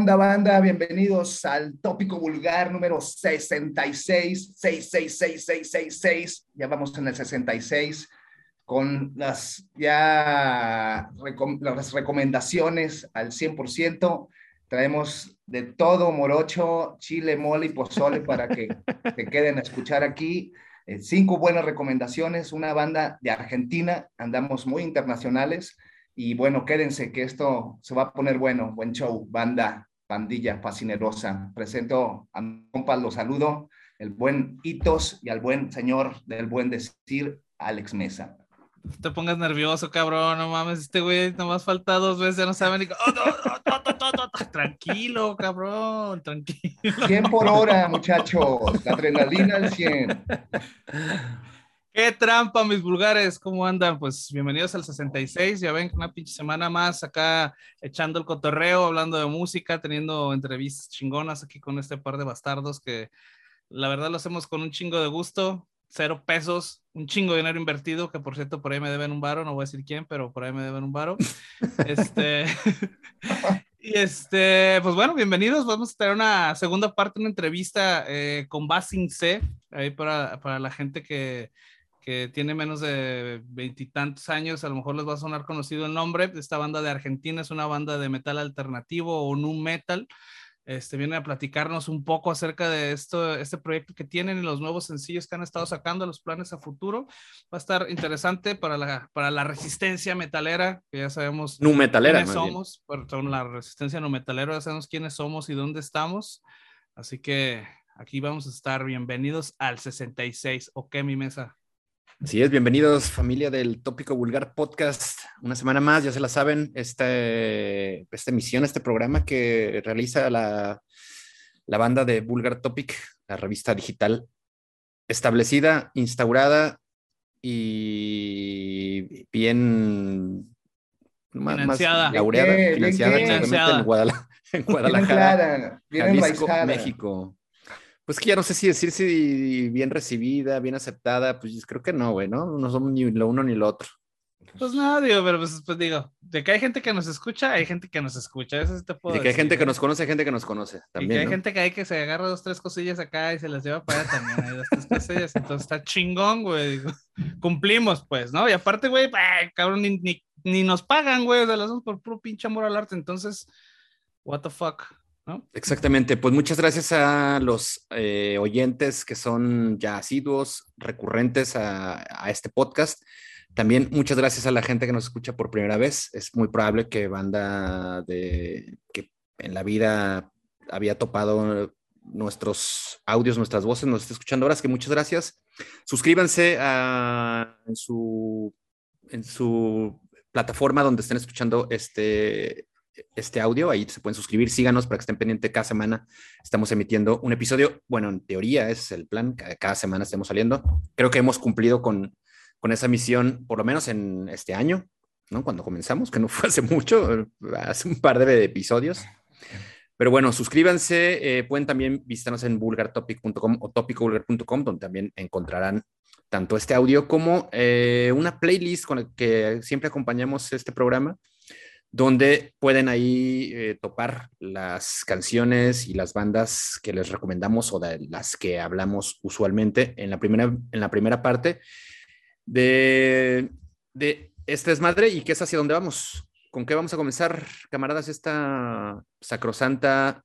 ¿Qué onda, banda? Bienvenidos al tópico vulgar número 66, 666666. Ya vamos en el 66 con las ya las recomendaciones al 100%. Traemos de todo morocho, chile, mole y pozole para que se queden a escuchar aquí. Eh, cinco buenas recomendaciones, una banda de Argentina, andamos muy internacionales y bueno, quédense que esto se va a poner bueno. Buen show, banda, pandilla fascinerosa. Presento a mi compa, lo saludo, el buen Hitos y al buen señor del buen decir, Alex Mesa. No te pongas nervioso, cabrón, no mames, este güey nomás falta dos veces, ya no sabe ni... tranquilo, cabrón, tranquilo. 100 por hora, muchachos, la adrenalina al 100. ¡Qué trampa, mis vulgares! ¿Cómo andan? Pues bienvenidos al 66. Ya ven, una pinche semana más acá echando el cotorreo, hablando de música, teniendo entrevistas chingonas aquí con este par de bastardos que la verdad lo hacemos con un chingo de gusto. Cero pesos, un chingo de dinero invertido, que por cierto por ahí me deben un varo, no voy a decir quién, pero por ahí me deben un varo. Este. Y este, pues bueno, bienvenidos. Vamos a tener una segunda parte, una entrevista eh, con Basing C, ahí para, para la gente que, que tiene menos de veintitantos años, a lo mejor les va a sonar conocido el nombre. Esta banda de Argentina es una banda de metal alternativo o nu metal. Este, viene a platicarnos un poco acerca de esto, este proyecto que tienen y los nuevos sencillos que han estado sacando, los planes a futuro. Va a estar interesante para la, para la resistencia metalera, que ya sabemos nu metalera, quiénes somos, perdón, la resistencia no metalera, ya sabemos quiénes somos y dónde estamos. Así que aquí vamos a estar. Bienvenidos al 66. ¿Ok, mi mesa? Así es, bienvenidos familia del Tópico Vulgar Podcast. Una semana más, ya se la saben, esta, esta emisión, este programa que realiza la, la banda de Vulgar Topic, la revista digital establecida, instaurada y bien financiada. laureada, financiada, financiada. En, Guadalajara, en Guadalajara Jalisco, México. Pues que ya no sé si decir si bien recibida, bien aceptada, pues creo que no, güey, ¿no? No somos ni lo uno ni lo otro. Pues nada, digo, pero pues, pues, digo, de que hay gente que nos escucha, hay gente que nos escucha, eso sí te puedo y de que hay gente que nos conoce, hay gente que nos conoce también. Y que hay ¿no? gente que hay que se agarra dos, tres cosillas acá y se las lleva para allá también, hay dos, tres cosillas, entonces está chingón, güey, digo, cumplimos, pues, ¿no? Y aparte, güey, cabrón, ni, ni, ni, nos pagan, güey, o sea, las hacemos por puro pinche amor al arte, entonces, what the fuck. ¿No? Exactamente, pues muchas gracias a los eh, oyentes que son ya asiduos, recurrentes a, este podcast. También muchas gracias a la gente que nos escucha por primera vez. Es muy probable que banda de que en la vida había topado nuestros audios, nuestras voces, nos esté escuchando ahora, es que muchas gracias. Suscríbanse a, en, su, en su plataforma donde estén escuchando este, este audio, ahí se pueden suscribir, síganos para que estén pendientes cada semana. Estamos emitiendo un episodio, bueno, en teoría es el plan, cada, semana estemos saliendo. Creo que hemos cumplido con, con esa misión, por lo menos en este año, ¿no? Cuando comenzamos, que no fue hace mucho, hace un par de episodios. Pero bueno, suscríbanse, eh, pueden también visitarnos en vulgartopic.com o topicovulgar.com, donde también encontrarán tanto este audio como eh, una playlist con la que siempre acompañamos este programa donde pueden ahí eh, topar las canciones y las bandas que les recomendamos o de las que hablamos usualmente en la primera, en la primera parte de, de este desmadre y que es hacia dónde vamos. ¿Con qué vamos a comenzar, camaradas, esta sacrosanta,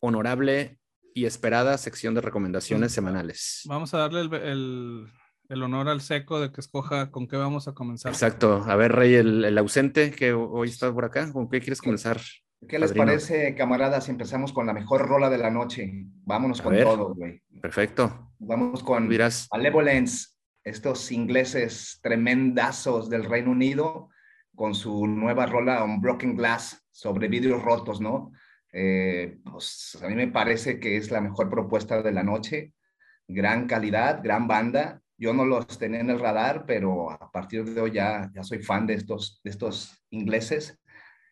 honorable y esperada sección de recomendaciones semanales? Vamos a darle el, el, el honor al seco de que escoja con qué vamos a comenzar. Exacto. A ver, Rey, el, el ausente que hoy está por acá, ¿con qué quieres comenzar? ¿Qué les padrino? parece, camaradas, si empezamos con la mejor rola de la noche? Vámonos A con ver. todo, güey. Perfecto. Vamos con Dirás. Malevolence, estos ingleses tremendazos del Reino Unido, con su nueva rola Unbroken Glass sobre vidrios rotos, ¿no? Eh, pues a mí me parece que es la mejor propuesta de la noche. Gran calidad, gran banda. Yo no los tenía en el radar, pero a partir de hoy ya, ya soy fan de estos, de estos ingleses.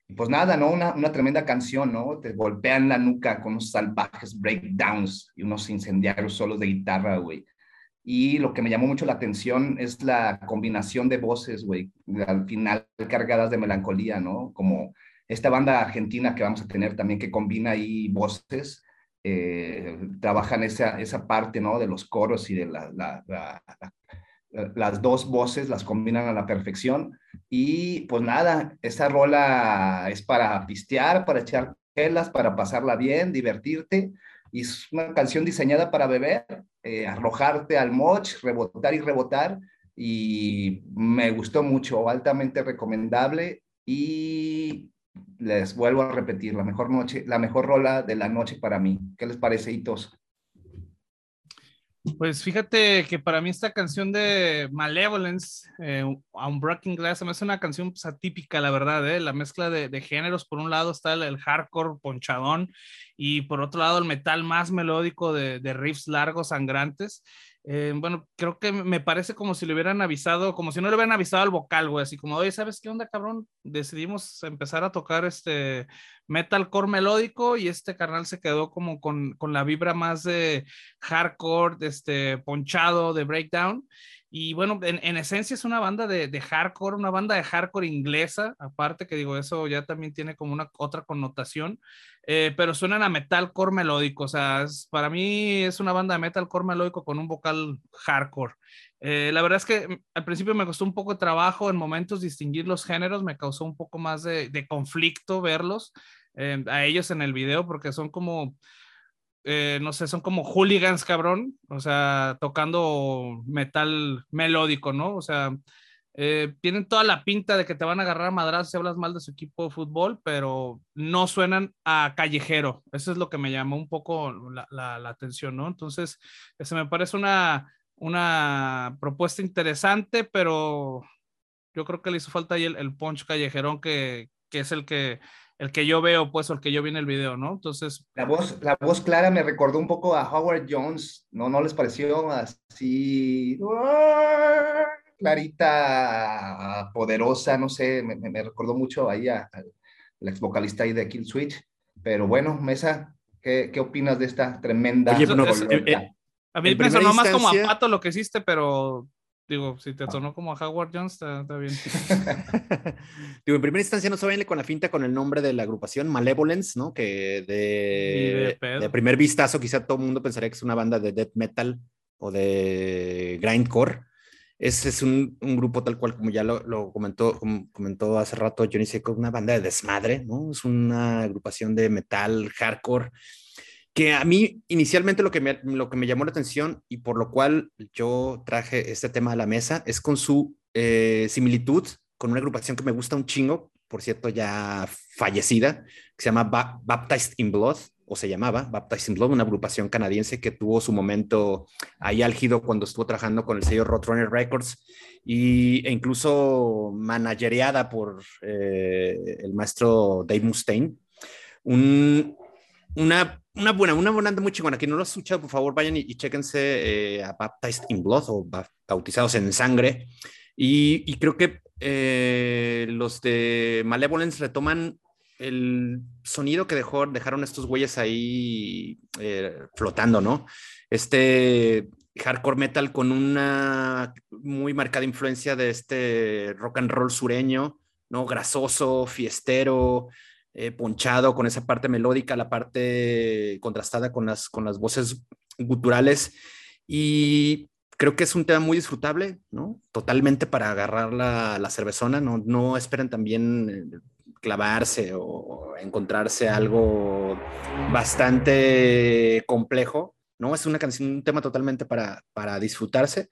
Y pues nada, ¿no? Una, una, tremenda canción, ¿no? Te golpean la nuca con unos salvajes breakdowns y unos incendiarios solos de guitarra, güey. Y lo que me llamó mucho la atención es la combinación de voces, güey, al final cargadas de melancolía, ¿no? Como esta banda argentina que vamos a tener también que combina ahí voces, eh, trabajan esa, esa parte, ¿no? De los coros y de la, la, las dos voces, las combinan a la perfección. Y pues nada, esa rola es para pistear, para echar pelas, para pasarla bien, divertirte. Y es una canción diseñada para beber, eh, arrojarte al moch, rebotar y rebotar. Y me gustó mucho, altamente recomendable. Y les vuelvo a repetir, la mejor noche, la mejor rola de la noche para mí. ¿Qué les parece, Hitos? Pues fíjate que para mí esta canción de Malevolence, eh, Unbreaking Glass, me hace una canción pues, atípica, la verdad, ¿eh? la mezcla de, géneros. Por un lado está el, hardcore ponchadón y por otro lado el metal más melódico de, de riffs largos, sangrantes. Eh, bueno, creo que me parece como si le hubieran avisado, como si no le hubieran avisado al vocal, güey, así como, oye, ¿sabes qué onda, cabrón? Decidimos empezar a tocar este metalcore melódico y este carnal se quedó como con, con la vibra más de hardcore, de este ponchado, de breakdown. Y bueno, en, esencia es una banda de, hardcore, una banda de hardcore inglesa, aparte que digo, eso ya también tiene como una otra connotación, eh, pero suenan a metalcore melódico, o sea, para mí es una banda de metalcore melódico con un vocal hardcore. Eh, la verdad es que mm, al principio me costó un poco de trabajo en momentos distinguir los géneros, me causó un poco más de, conflicto verlos eh, a ellos en el video porque son como eh, no sé, son como hooligans, cabrón, o sea, tocando metal melódico, ¿no? O sea, eh, tienen toda la pinta de que te van a agarrar a madrazos si hablas mal de su equipo de fútbol, pero no suenan a callejero. Eso es lo que me llamó un poco la, atención, ¿no? Entonces, se me parece una, una propuesta interesante, pero yo creo que le hizo falta ahí el, el punch callejerón que, que es el que el que yo veo, pues, o el que yo vi en el video, ¿no? Entonces. La voz, la voz clara me recordó un poco a Howard Jones, ¿no? ¿No les pareció así? Clarita, poderosa, no sé, me, recordó mucho ahí al ex vocalista ahí de Kill Switch. Pero bueno, Mesa, ¿qué, qué opinas de esta tremenda? Oye, eh, eh, a mí me sonó más como a Pato lo que hiciste, pero Digo, si te ah. sonó como a Howard Jones, está, bien. Digo, en primera instancia no se vayan con la finta con el nombre de la agrupación, Malevolence, ¿no? Que de, de, primer vistazo quizá todo el mundo pensaría que es una banda de death metal o de grindcore. Ese es un, un grupo tal cual como ya lo, lo comentó, comentó hace rato Johnny Seco, una banda de desmadre, ¿no? Es una agrupación de metal hardcore que a mí inicialmente lo que, me, lo que me llamó la atención y por lo cual yo traje este tema a la mesa es con su eh, similitud con una agrupación que me gusta un chingo, por cierto ya fallecida, que se llama Baptized in Blood, o se llamaba Baptized in Blood, una agrupación canadiense que tuvo su momento ahí álgido cuando estuvo trabajando con el sello Roadrunner Records y, e incluso managereada por eh, el maestro Dave Mustaine. Un, una, una buena, una buena muy chingona. Quien no lo ha escuchado, por favor, vayan y, y chéquense eh, a Baptized in Blood o Bautizados en Sangre. Y, y creo que eh, los de Malevolence retoman el sonido que dejó, dejaron estos güeyes ahí eh, flotando, ¿no? Este hardcore metal con una muy marcada influencia de este rock and roll sureño, ¿no? Grasoso, fiestero, eh, ponchado con esa parte melódica, la parte contrastada con las, con las voces guturales. Y creo que es un tema muy disfrutable, ¿no? Totalmente para agarrar la, la cervezona, no, no esperen también eh, clavarse o encontrarse algo bastante complejo, ¿no? Es una canción, un tema totalmente para, para disfrutarse.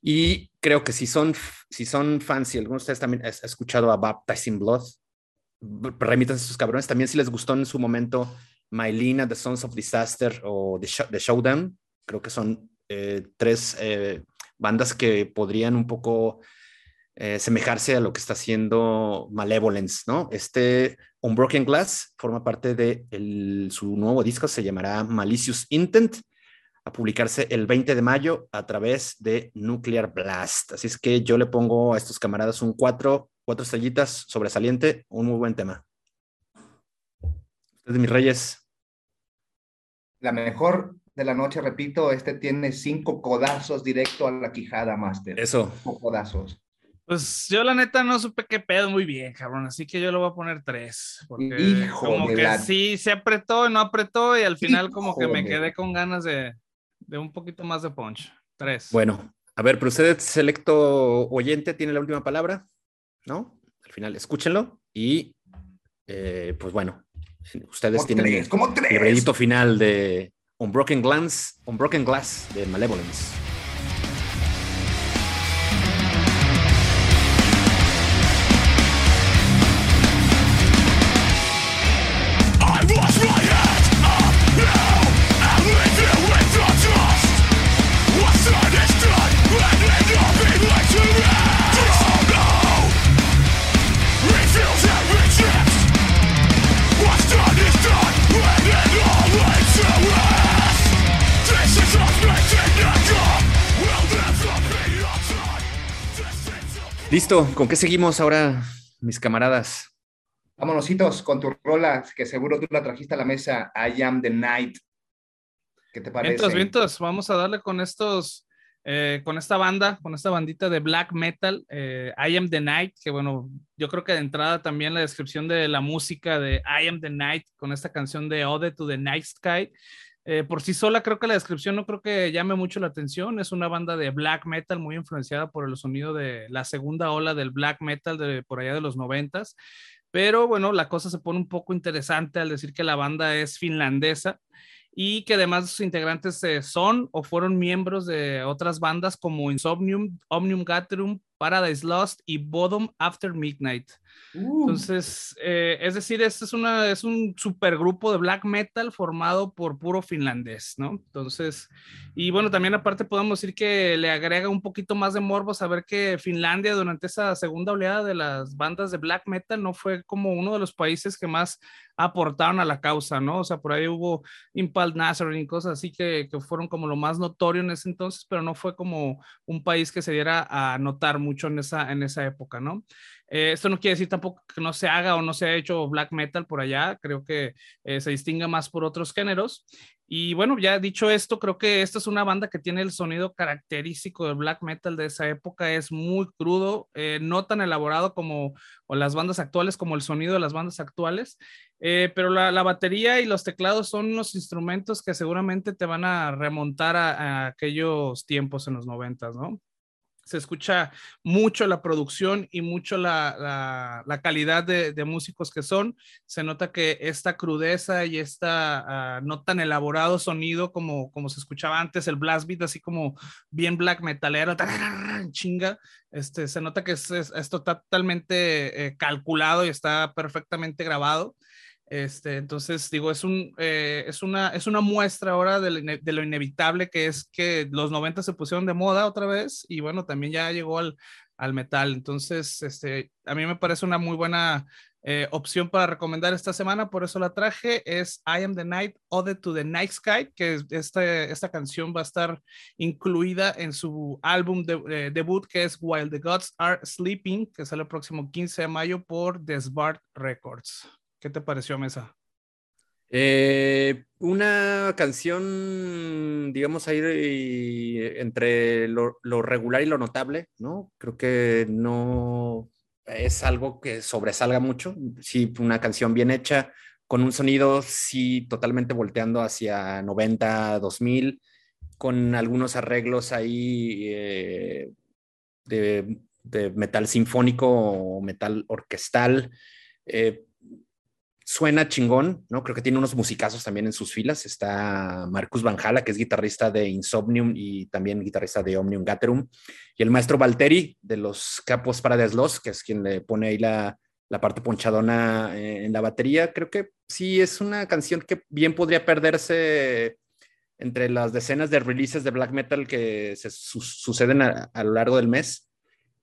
Y creo que si son, si son fans, si alguno de ustedes también ha escuchado a Baptizing Blood, remítanse a sus cabrones. También si les gustó en su momento Mylina, The Sons of Disaster o The, Showdown, creo que son eh, tres eh, bandas que podrían un poco eh, semejarse a lo que está haciendo Malevolence, ¿no? Este Unbroken Glass forma parte de su nuevo disco, se llamará Malicious Intent, a publicarse el 20 de mayo a través de Nuclear Blast. Así es que yo le pongo a estos camaradas un 4 cuatro estrellitas, sobresaliente, un muy buen tema. Ustedes, mis reyes. La mejor de la noche, repito, este tiene cinco codazos directo a la quijada, Master. Eso. Cinco codazos. Pues yo la neta no supe qué pedo muy bien, cabrón, así que yo le voy a poner tres, porque como que sí se apretó y no apretó y al final como que me quedé con ganas de, de un poquito más de punch. Tres. Bueno, a ver, pero usted, selecto oyente, tiene la última palabra, ¿no? Al final, escúchenlo y eh, pues bueno, ustedes tienen el crédito final de Unbroken Glass, Unbroken Glass de Malevolence. Listo, ¿con qué seguimos ahora, mis camaradas? Vámonositos con tu rola, que seguro tú la trajiste a la mesa, I Am the Night. ¿Qué te parece? Vientos, vientos, vamos a darle con estos, eh, con esta banda, con esta bandita de black metal, eh, I Am the Night, que bueno, yo creo que de entrada también la descripción de la música de I Am the Night, con esta canción de Ode to the Night Sky, eh, por sí sola creo que la descripción no creo que llame mucho la atención. Es una banda de black metal muy influenciada por el sonido de la segunda ola del black metal de por allá de los noventas. Pero bueno, la cosa se pone un poco interesante al decir que la banda es finlandesa y que además sus integrantes eh, son o fueron miembros de otras bandas como Insomnium, Omnium Gatherum, Paradise Lost y Bodom After Midnight. Uh. Entonces, eh, es decir, este es, una, es un supergrupo de black metal formado por puro finlandés, ¿no? Entonces, y bueno, también aparte podemos decir que le agrega un poquito más de morbo saber que Finlandia durante esa segunda oleada de las bandas de black metal no fue como uno de los países que más aportaron a la causa, ¿no? O sea, por ahí hubo Impal Nazarene y cosas así que, que fueron como lo más notorio en ese entonces, pero no fue como un país que se diera a notar mucho en esa, en esa época, ¿no? Eh, esto no quiere decir tampoco que no se haga o no se ha hecho black metal por allá, creo que eh, se distingue más por otros géneros. Y bueno, ya dicho esto, creo que esta es una banda que tiene el sonido característico del black metal de esa época, es muy crudo, eh, no tan elaborado como las bandas actuales, como el sonido de las bandas actuales, pero la, batería y los teclados son unos instrumentos que seguramente te van a remontar a, a aquellos tiempos en los noventas, ¿no? Se escucha mucho la producción y mucho la, calidad de, músicos que son. Se nota que esta crudeza y esta ah, no tan elaborado sonido como, como se escuchaba antes, el blast beat así como bien black metalero, chinga, este, se nota que es, esto totalmente eh, calculado y está perfectamente grabado. Este, entonces, digo, es, un, eh, es, una, es una muestra ahora de lo, inevitable que es que los 90 se pusieron de moda otra vez y bueno, también ya llegó al, al metal. Entonces, este, a mí me parece una muy buena eh, opción para recomendar esta semana, por eso la traje. Es I Am the Night, Ode to the Night Sky, que este, esta canción va a estar incluida en su álbum de, eh, debut que es While the Gods Are Sleeping, que sale el próximo 15 de mayo por Desbart Records. ¿Qué te pareció, Mesa? Eh, una canción, digamos, ahí entre lo, regular y lo notable, ¿no? Creo que no es algo que sobresalga mucho. Sí, una canción bien hecha, con un sonido, sí, totalmente volteando hacia 90, 2000, con algunos arreglos ahí eh, de, metal sinfónico o metal orquestal. Eh, suena chingón, ¿no? Creo que tiene unos musicazos también en sus filas. Está Marcus Van Hala, que es guitarrista de Insomnium y también guitarrista de Omnium Gatherum. Y el maestro Valteri, de los Capos para Los, que es quien le pone ahí la, la parte ponchadona eh, en la batería. Creo que sí es una canción que bien podría perderse entre las decenas de releases de black metal que se suceden a, lo largo del mes.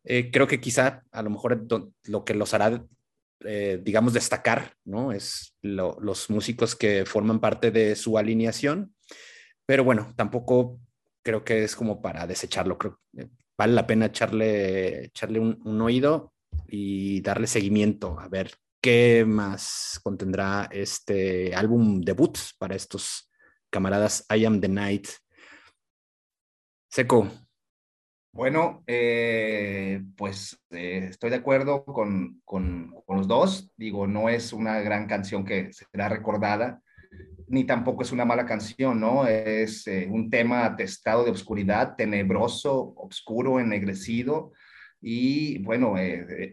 Eh, creo que quizá a lo mejor lo que los hará eh, digamos, destacar, ¿no? Es los músicos que forman parte de su alineación, pero bueno, tampoco creo que es como para desecharlo, creo que vale la pena echarle, echarle un, oído y darle seguimiento a ver qué más contendrá este álbum debut para estos camaradas I Am the Night. Seco, Bueno, eh, pues eh, estoy de acuerdo con, con, con, los dos. Digo, no es una gran canción que será recordada, ni tampoco es una mala canción, ¿no? Es eh, un tema atestado de oscuridad, tenebroso, oscuro, ennegrecido. Y bueno,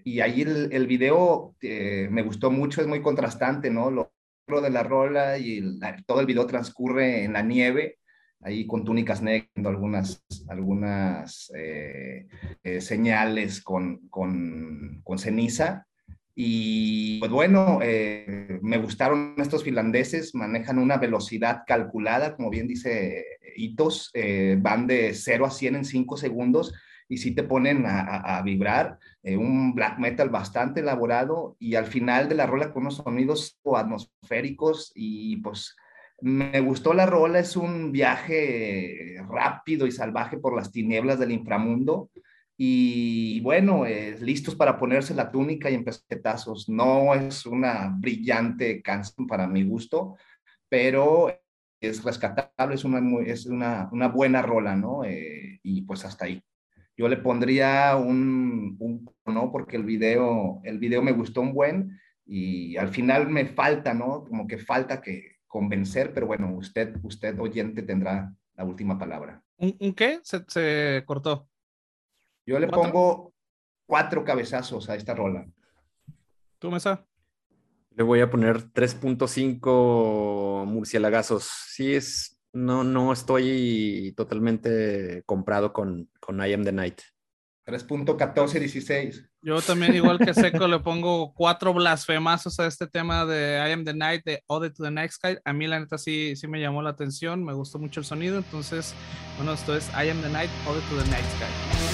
y ahí el, el video me gustó mucho, es muy contrastante, ¿no? Lo, de la rola y todo el video transcurre en la nieve ahí con túnicas negras, algunas, algunas eh, eh, señales con, con, con, ceniza. Y pues bueno, eh, me gustaron estos finlandeses, manejan una velocidad calculada, como bien dice Hitos, van de 0 a 100 en 5 segundos y sí te ponen a, a, vibrar, un black metal bastante elaborado y al final de la rola con unos sonidos atmosféricos y pues me gustó la rola, es un viaje rápido y salvaje por las tinieblas del inframundo. Y bueno, listos para ponerse la túnica y empezar No es una brillante canción para mi gusto, pero es rescatable, es una, es una buena rola, ¿no? Eh, y pues hasta ahí. Yo le pondría un, un, ¿no? Porque el video, el video me gustó un buen y al final me falta, ¿no? Como que falta que, convencer, pero bueno, usted, usted oyente tendrá la última palabra. ¿Un, qué? Se, se, cortó. Yo le pongo cuatro cabezazos a esta rola. ¿Tú, Mesa? Le voy a poner 3.5 murcielagazos. Sí, es, no, no estoy totalmente comprado con, con I Am the Night. 3.1416. Yo también, igual que Seco, le pongo cuatro blasfemazos a este tema de I Am the Night, de Ode to the Night Sky. A mí, la neta, sí, sí me llamó la atención, me gustó mucho el sonido. Entonces, bueno, esto es I Am the Night, Ode to the Night Sky.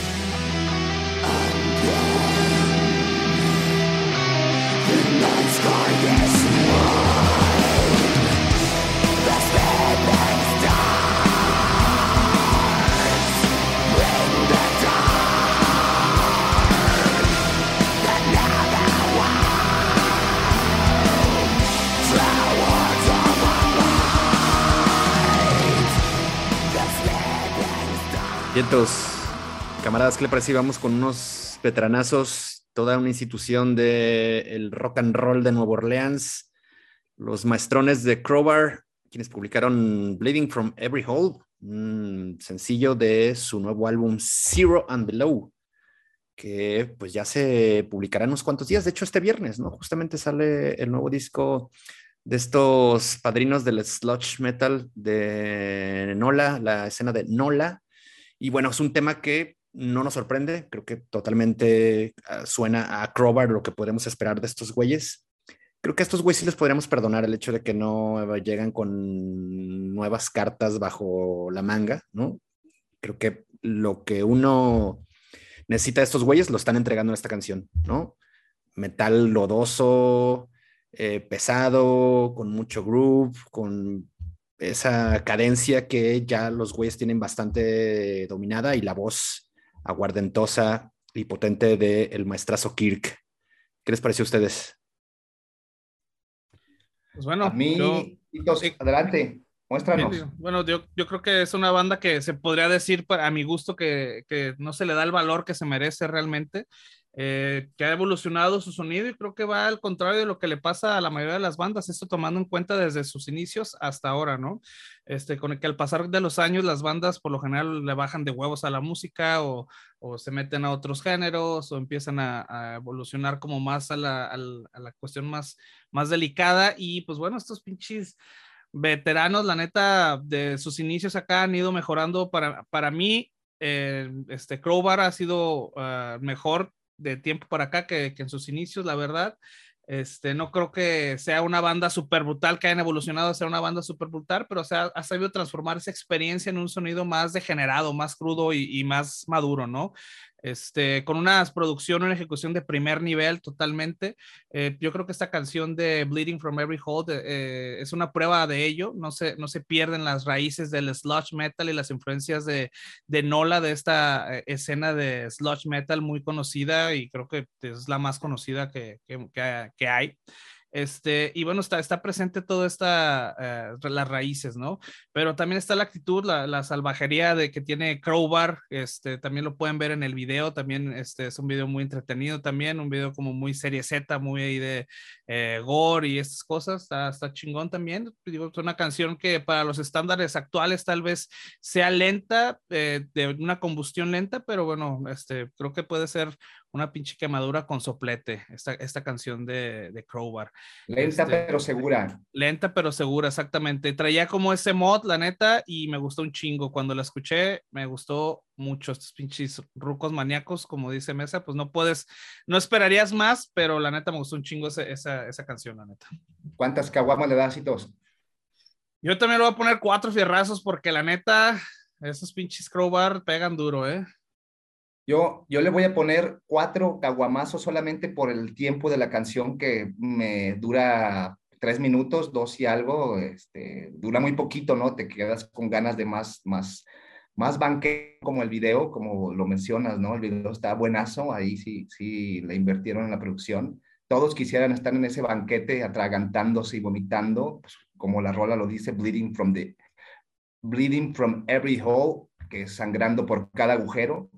Camaradas, ¿qué le parece? Vamos con unos veteranazos, toda una institución del rock and roll de Nueva Orleans, los maestrones de Crowbar, quienes publicaron Bleeding from Every Hole, un sencillo de su nuevo álbum Zero and Below, que pues ya se publicará en unos cuantos días, de hecho este viernes, ¿no? Justamente sale el nuevo disco de estos padrinos del sludge metal de Nola, la escena de Nola, y bueno, es un tema que no nos sorprende, creo que totalmente ah, suena a Crowbar lo que podemos esperar de estos güeyes. Creo que a estos güeyes sí les podríamos perdonar el hecho de que no llegan con nuevas cartas bajo la manga, ¿no? Creo que lo que uno necesita de estos güeyes lo están entregando en esta canción, ¿no? Metal lodoso, eh, pesado, con mucho groove, con esa cadencia que ya los güeyes tienen bastante dominada y la voz aguardentosa y potente del el maestrazo Kirk. ¿Qué les pareció a ustedes? Pues bueno, a mí, adelante, muéstranos. Bueno, yo, yo, creo que es una banda que se podría decir, a mi gusto, que, que no se le da el valor que se merece realmente. Eh, que ha evolucionado su sonido y creo que va al contrario de lo que le pasa a la mayoría de las bandas, esto tomando en cuenta desde sus inicios hasta ahora, ¿no? Este, con el que al pasar de los años las bandas por lo general le bajan de huevos a la música o, o se meten a otros géneros o empiezan a, evolucionar como más a la, a la, cuestión más, más delicada y pues bueno, estos pinches veteranos, la neta, de sus inicios acá han ido mejorando para, para mí. Eh, este Crowbar ha sido uh, mejor de tiempo para acá que, en sus inicios, la verdad. Este, no creo que sea una banda súper brutal que hayan evolucionado a ser una banda súper brutal, pero o ha sabido transformar esa experiencia en un sonido más degenerado, más crudo y, y más maduro, ¿no? Este, con una producción, una ejecución de primer nivel totalmente. Eh, yo creo que esta canción de Bleeding from Every Hole eh, es una prueba de ello. No se, no se pierden las raíces del sludge metal y las influencias de, de Nola, de esta eh, escena de sludge metal muy conocida y creo que es la más conocida que, que, que hay. Este, y bueno, está, está presente toda esta, eh, las raíces, ¿no? Pero también está la actitud, la, la, salvajería de que tiene Crowbar, este, también lo pueden ver en el video, también este, es un video muy entretenido también, un video como muy serie Z, muy ahí de eh, gore y estas cosas, está, está chingón también. Digo, es una canción que para los estándares actuales tal vez sea lenta, eh, de una combustión lenta, pero bueno, este, creo que puede ser una pinche quemadura con soplete, esta, esta canción de, de Crowbar. Lenta este, pero segura. Lenta pero segura, exactamente. Traía como ese mod, la neta, y me gustó un chingo. Cuando la escuché, me gustó mucho. Estos pinches rucos maníacos, como dice Mesa, pues no puedes, no esperarías más, pero la neta me gustó un chingo esa, esa, esa canción, la neta. ¿Cuántas caguamas le das y dos? Yo también le voy a poner cuatro fierrazos porque la neta, esos pinches crowbar pegan duro, ¿eh? Yo, yo le voy a poner cuatro caguamazos solamente por el tiempo de la canción que me dura tres minutos, dos y algo, este, dura muy poquito, ¿no? Te quedas con ganas de más, más, más banque como el video, como lo mencionas, ¿no? El video está buenazo, ahí sí, sí le invirtieron en la producción. Todos quisieran estar en ese banquete atragantándose y vomitando, pues, como la rola lo dice, bleeding from the, bleeding from every hole, que es sangrando por cada agujero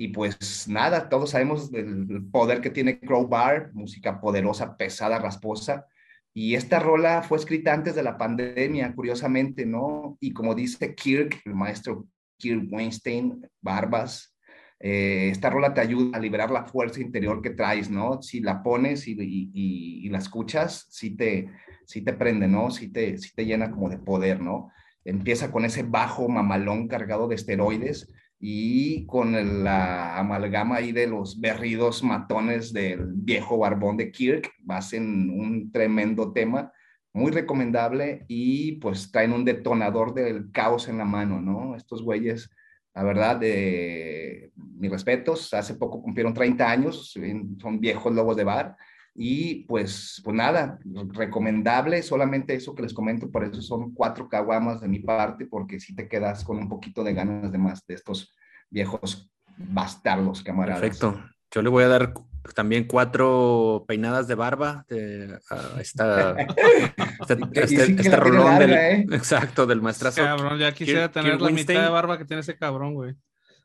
y pues nada, todos sabemos del poder que tiene Crowbar, música poderosa, pesada, rasposa. Y esta rola fue escrita antes de la pandemia, curiosamente, ¿no? Y como dice Kirk, el maestro Kirk Weinstein, Barbas, eh, esta rola te ayuda a liberar la fuerza interior que traes, ¿no? Si la pones y, y, y, la escuchas, sí te, sí te prende, ¿no? Sí te, sí te llena como de poder, ¿no? Empieza con ese bajo mamalón cargado de esteroides y con la amalgama ahí de los berridos matones del viejo barbón de Kirk, hacen un tremendo tema, muy recomendable y pues traen un detonador del caos en la mano, ¿no? Estos güeyes, la verdad, de mis respetos, hace poco cumplieron 30 años, son viejos lobos de bar y pues, pues nada, recomendable, solamente eso que les comento, por eso son cuatro caguamas de mi parte, porque si te quedas con un poquito de ganas de más de estos viejos bastardos, camaradas. Perfecto. Yo le voy a dar también cuatro peinadas de barba de, esta, este, rolón del, ¿eh? exacto, del maestrazo. Cabrón, ya quisiera tener la mitad de barba que tiene ese cabrón, güey.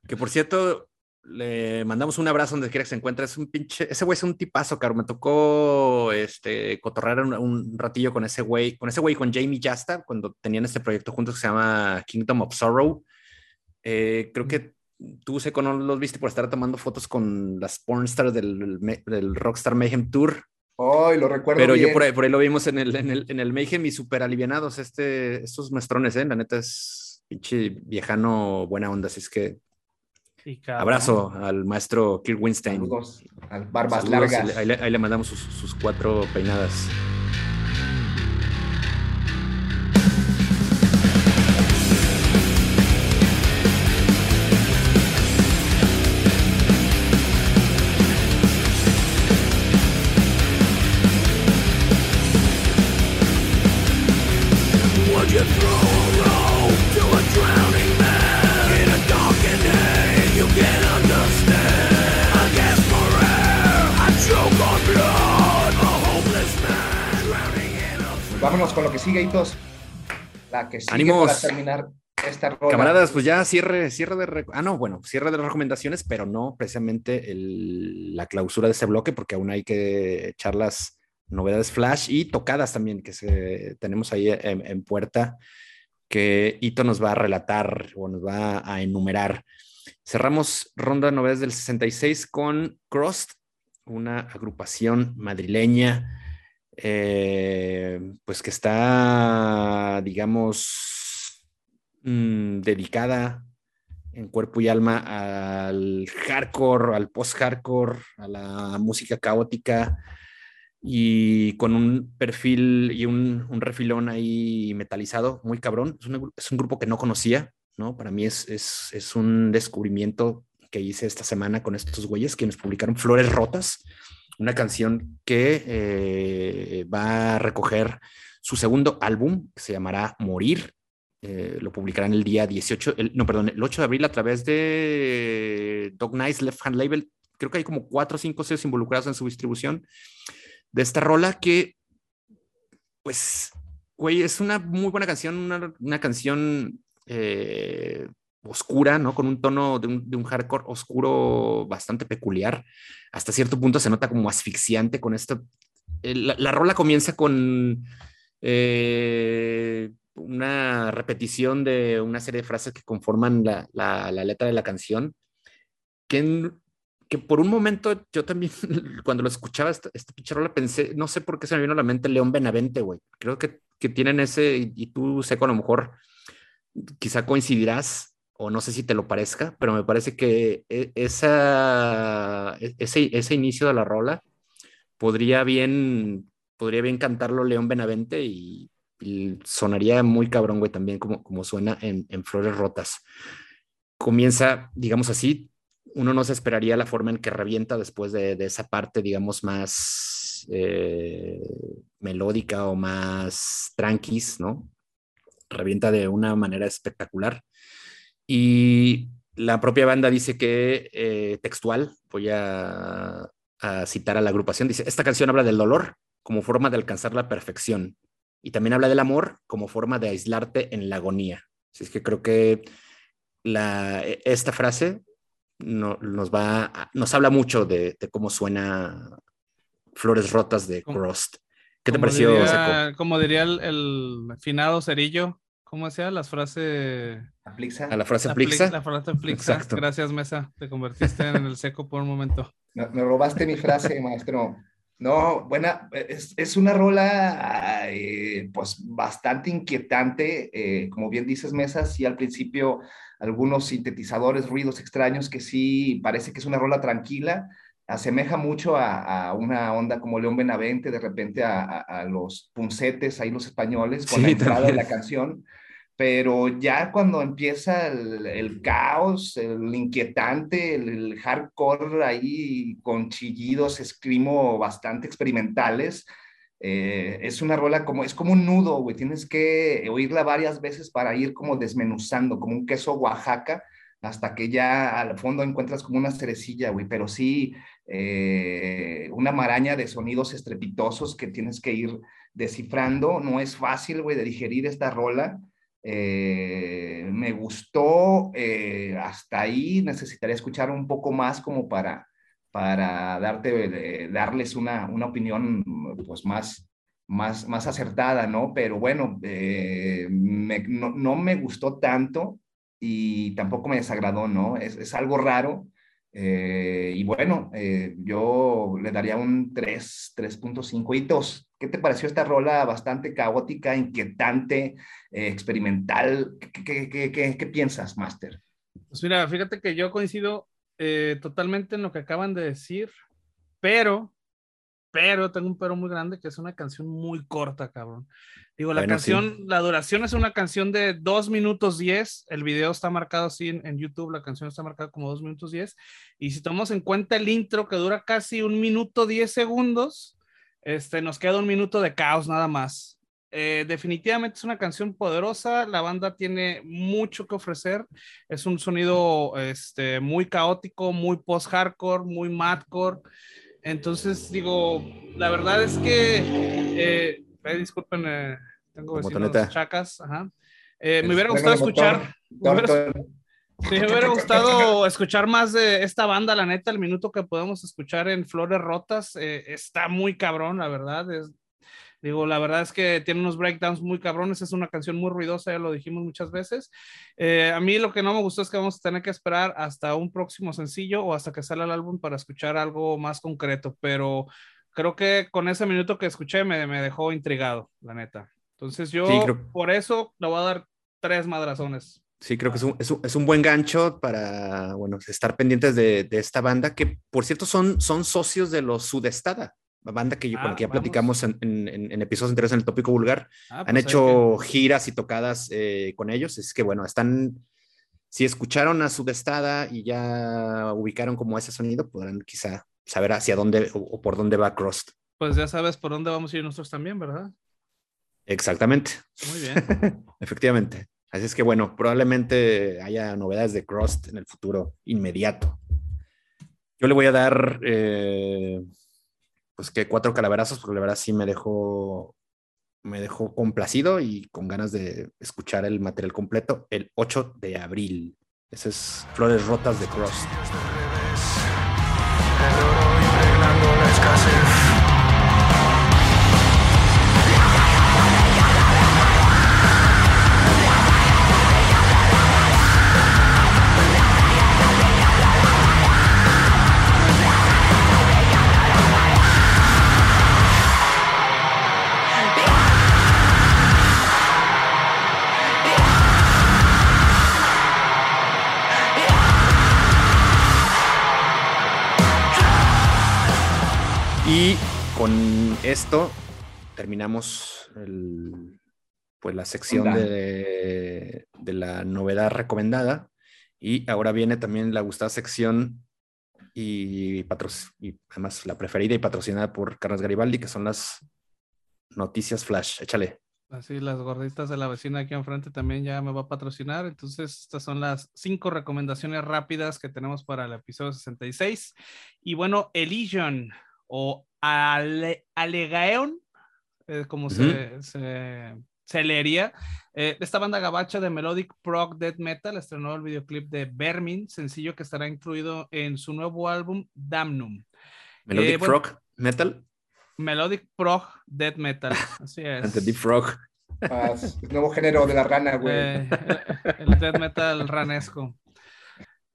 Que por cierto, le mandamos un abrazo donde quiera que se encuentre. Es un pinche, ese güey es un tipazo, caro. Me tocó este, cotorrear un, ratillo con ese güey, con ese güey, con Jamie Jasta, cuando tenían este proyecto juntos que se llama Kingdom of Sorrow. Eh, creo que tú, Seco, no los viste por estar tomando fotos con las pornstars del, del Rockstar Mayhem Tour. Ay, lo recuerdo. Pero yo por ahí, por ahí, lo vimos en el, en el, en el Mayhem y súper alivianados. Este, estos maestrones, ¿eh? La neta es pinche viejano buena onda. Así es que Abrazo al maestro Kirk Winstein. Saludos al Barbas Largas. Ahí le, ahí le, mandamos sus, sus cuatro peinadas. Que sigue Ánimos. para terminar esta rola. Camaradas, pues ya cierre, cierre de... Ah, no, bueno, cierre de las recomendaciones, pero no precisamente el, la clausura de ese bloque, porque aún hay que echar las novedades flash y tocadas también que se, tenemos ahí en, en puerta, que Ito nos va a relatar o nos va a enumerar. Cerramos ronda de novedades del 66 con Crossed, una agrupación madrileña eh, pues que está, digamos, mmm, dedicada en cuerpo y alma al hardcore, al post-hardcore, a la música caótica y con un perfil y un, un refilón ahí metalizado muy cabrón. Es un, es un, grupo que no conocía, ¿no? Para mí es, es, es un descubrimiento que hice esta semana con estos güeyes que nos publicaron Flores Rotas una canción que eh, va a recoger su segundo álbum, que se llamará Morir. Eh, lo publicarán el día 18, el, no, perdón, el 8 de abril a través de Dog Nice Left Hand Label. Creo que hay como cuatro o cinco sellos involucrados en su distribución de esta rola que Pues, güey, es una muy buena canción, una, una canción eh, oscura, ¿no? Con un tono de un, de un, hardcore oscuro bastante peculiar. Hasta cierto punto se nota como asfixiante con esto. La, la rola comienza con eh, una repetición de una serie de frases que conforman la, la, la letra de la canción, que, en, que, por un momento yo también, cuando lo escuchaba, esta, esta pinche rola, pensé, no sé por qué se me vino a la mente León Benavente, güey. Creo que, que tienen ese, y, y tú, Seco, a lo mejor quizá coincidirás, o no sé si te lo parezca, pero me parece que e, esa, e, ese, ese inicio de la rola podría bien, podría bien cantarlo León Benavente y, sonaría muy cabrón, güey, también como, como suena en, en, Flores Rotas. Comienza, digamos así, uno no se esperaría la forma en que revienta después de, de esa parte, digamos, más eh, melódica o más tranquis, ¿no? Revienta de una manera espectacular. Y la propia banda dice que eh, textual, voy a, a, citar a la agrupación, dice, esta canción habla del dolor como forma de alcanzar la perfección y también habla del amor como forma de aislarte en la agonía. Así es que creo que la, esta frase no, nos, va, nos habla mucho de, de, cómo suena Flores Rotas de Crust. ¿Qué te pareció, diría? Como diría el, el finado Cerillo, ¿Cómo decía las frases? Aplixa. A la frase aplixa. La frase aplixa. Exacto. Gracias, Mesa. Te convertiste en el seco por un momento. Me, me robaste mi frase, maestro. No, buena, es, es una rola eh, pues bastante inquietante, eh, como bien dices, Mesa, sí al principio algunos sintetizadores, ruidos extraños que sí parece que es una rola tranquila, asemeja mucho a, a, una onda como León Benavente, de repente a, a, a los puncetes, ahí los españoles, con sí, la entrada también. de la canción, pero ya cuando empieza el, caos, el inquietante, el, el, hardcore ahí con chillidos, escrimo bastante experimentales, eh, es una rola como, es como un nudo, güey, tienes que oírla varias veces para ir como desmenuzando, como un queso Oaxaca, hasta que ya al fondo encuentras como una cerecilla, güey, pero sí eh, una maraña de sonidos estrepitosos que tienes que ir descifrando, no es fácil, güey, de digerir esta rola, eh, me gustó, eh, hasta ahí necesitaría escuchar un poco más como para, para darte, darles una, una, opinión pues más, más, más acertada, ¿no? Pero bueno, eh, no, no, me gustó tanto y tampoco me desagradó, ¿no? Es, es algo raro. Eh, y bueno, yo le daría un 3, 3.5 y 2. ¿Qué te pareció esta rola bastante caótica, inquietante, eh, experimental? ¿Qué, qué, qué, ¿Qué, piensas, Master? Pues mira, fíjate que yo coincido eh, totalmente en lo que acaban de decir, pero, pero tengo un pero muy grande que es una canción muy corta, cabrón. Digo, la bueno, canción, sí. la duración es una canción de 2 minutos 10, el video está marcado así en, en, YouTube, la canción está marcada como 2 minutos 10, y si tomamos en cuenta el intro que dura casi un minuto 10 segundos, este, nos queda un minuto de caos nada más. Eh, definitivamente es una canción poderosa, la banda tiene mucho que ofrecer, es un sonido este, muy caótico, muy post-hardcore, muy madcore. Entonces, digo, la verdad es que, eh, eh, disculpen, eh, tengo vecinos chacas, ajá. me hubiera gustado escuchar... Me hubiera gustado escuchar más de esta banda, la neta, el minuto que podemos escuchar en Flores Rotas eh, está muy cabrón, la verdad. Es, digo, la verdad es que tiene unos breakdowns muy cabrones, es una canción muy ruidosa, ya lo dijimos muchas veces. Eh, a mí lo que no me gustó es que vamos a tener que esperar hasta un próximo sencillo o hasta que salga el álbum para escuchar algo más concreto, pero creo que con ese minuto que escuché me, me dejó intrigado, la neta. Entonces yo sí, creo... por eso le voy a dar tres madrazones. Sí, creo que es un, es un, es un, buen gancho para, bueno, estar pendientes de, de, esta banda, que por cierto son, son socios de los Sudestada, banda que, yo, ah, con la que ya platicamos en, en, en, episodios anteriores en el tópico vulgar. Ah, pues Han hecho que... giras y tocadas eh, con ellos, es que bueno, están, si escucharon a Sudestada y ya ubicaron como ese sonido, podrán quizá saber hacia dónde o, o por dónde va Crust. Pues ya sabes por dónde vamos a ir nosotros también, ¿verdad? Exactamente. Muy bien. Efectivamente. Así es que bueno, probablemente haya novedades de Crust en el futuro inmediato. Yo le voy a dar, eh, pues que cuatro calaverazos, porque la verdad sí me dejó me dejó complacido y con ganas de escuchar el material completo el 8 de abril. Ese es Flores Rotas de Cross. Y con esto terminamos el, pues la sección de, de, la novedad recomendada. Y ahora viene también la gustada sección y, y además la preferida y patrocinada por Carlos Garibaldi, que son las noticias flash. Échale. Así, las gorditas de la vecina aquí enfrente también ya me va a patrocinar. Entonces, estas son las cinco recomendaciones rápidas que tenemos para el episodio 66. Y bueno, Elysian, o Alegaeon, eh, como se, se, leería. Eh, esta banda gabacha de Melodic Prog Death Metal estrenó el videoclip de Vermin, sencillo que estará incluido en su nuevo álbum Damnum. Melodic eh, Prog Metal. Melodic Prog Death Metal, así es. Deep Frog. Ah, nuevo género de la rana, güey. el, el death metal ranesco.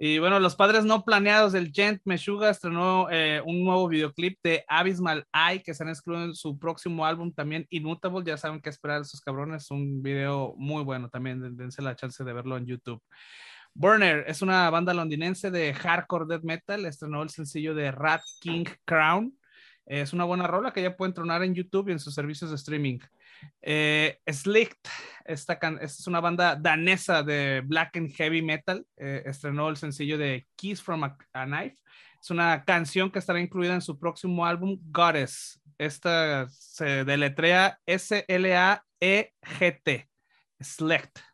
Y bueno, los padres no planeados del Gent Meshuga estrenó eh, un nuevo videoclip de Abysmal Eye que se han excluido en su próximo álbum también, Immutable. Ya saben qué esperar de esos cabrones. Un video muy bueno también. Dense la chance de verlo en YouTube. Burner es una banda londinense de hardcore death metal. Estrenó el sencillo de Rat King Crown. Es una buena rola que ya pueden tronar en YouTube y en sus servicios de streaming. Eh, esta, esta, es una banda danesa de black and heavy metal. Eh, estrenó el sencillo de Kiss from a, Knife. Es una canción que estará incluida en su próximo álbum, Goddess. Esta se deletrea S-L-A-E-G-T. Slicked.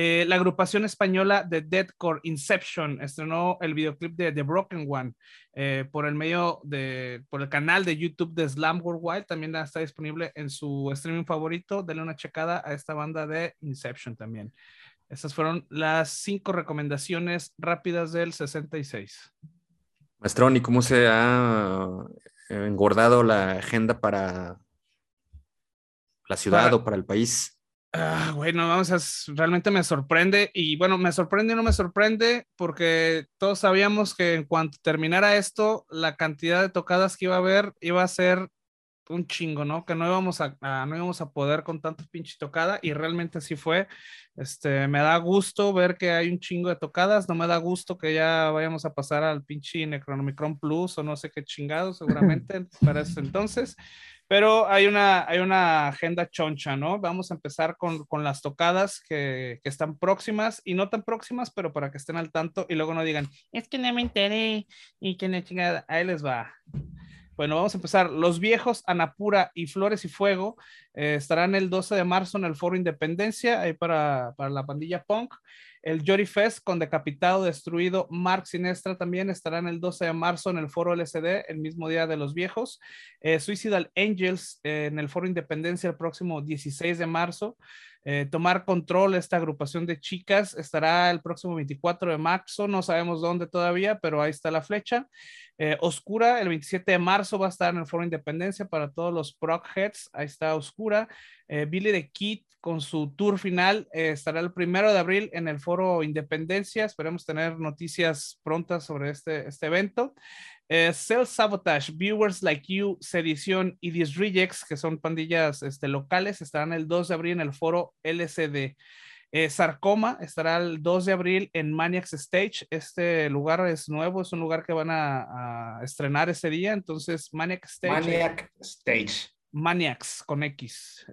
Eh, la agrupación española de Deadcore Inception estrenó el videoclip de The Broken One eh, por el medio de, por el canal de YouTube de Slam Worldwide. También está disponible en su streaming favorito. Denle una checada a esta banda de Inception también. Estas fueron las cinco recomendaciones rápidas del 66. Maestrón, ¿y cómo se ha engordado la agenda para la ciudad o para el país? Ah, bueno, vamos a, realmente me sorprende y bueno, me sorprende y no me sorprende porque todos sabíamos que en cuanto terminara esto, la cantidad de tocadas que iba a haber iba a ser un chingo, ¿no? Que no íbamos a, no íbamos a poder con tanto pinche tocada y realmente así fue. Este, me da gusto ver que hay un chingo de tocadas, no me da gusto que ya vayamos a pasar al pinche Necronomicron Plus o no sé qué chingado seguramente para ese entonces. Pero hay una, hay una agenda choncha, ¿no? Vamos a empezar con, con las tocadas que, que, están próximas y no tan próximas, pero para que estén al tanto y luego no digan, es que no me enteré y que la chingada, ahí les va. Bueno, vamos a empezar. Los viejos Anapura y Flores y Fuego eh, estarán el 12 de marzo en el Foro Independencia, ahí para, para la pandilla punk. El Jory Fest con Decapitado, Destruido, Mark Sinestra también estarán el 12 de marzo en el Foro LSD, el mismo día de los viejos. Eh, Suicidal Angels eh, en el Foro Independencia el próximo 16 de marzo. Eh, tomar control, esta agrupación de chicas, estará el próximo 24 de marzo, no sabemos dónde todavía, pero ahí está la flecha. Oscura, el 27 de marzo va a estar en el Foro Independencia para todos los Proc Heads, ahí está Oscura. Billy the Kid con su tour final. Eh, estará el primero de abril en el Foro Independencia. Esperemos tener noticias prontas sobre este, este evento. Eh, Self Sabotage, Viewers Like You, Sedición y Disrejects, que son pandillas este, locales, estarán el 2 de abril en el Foro LCD. Eh, Sarcoma estará el 2 de abril en Maniacs Stage. Este lugar es nuevo, es un lugar que van a, estrenar ese día. Entonces, Maniac Stage. Maniac Stage. Maniacs con X.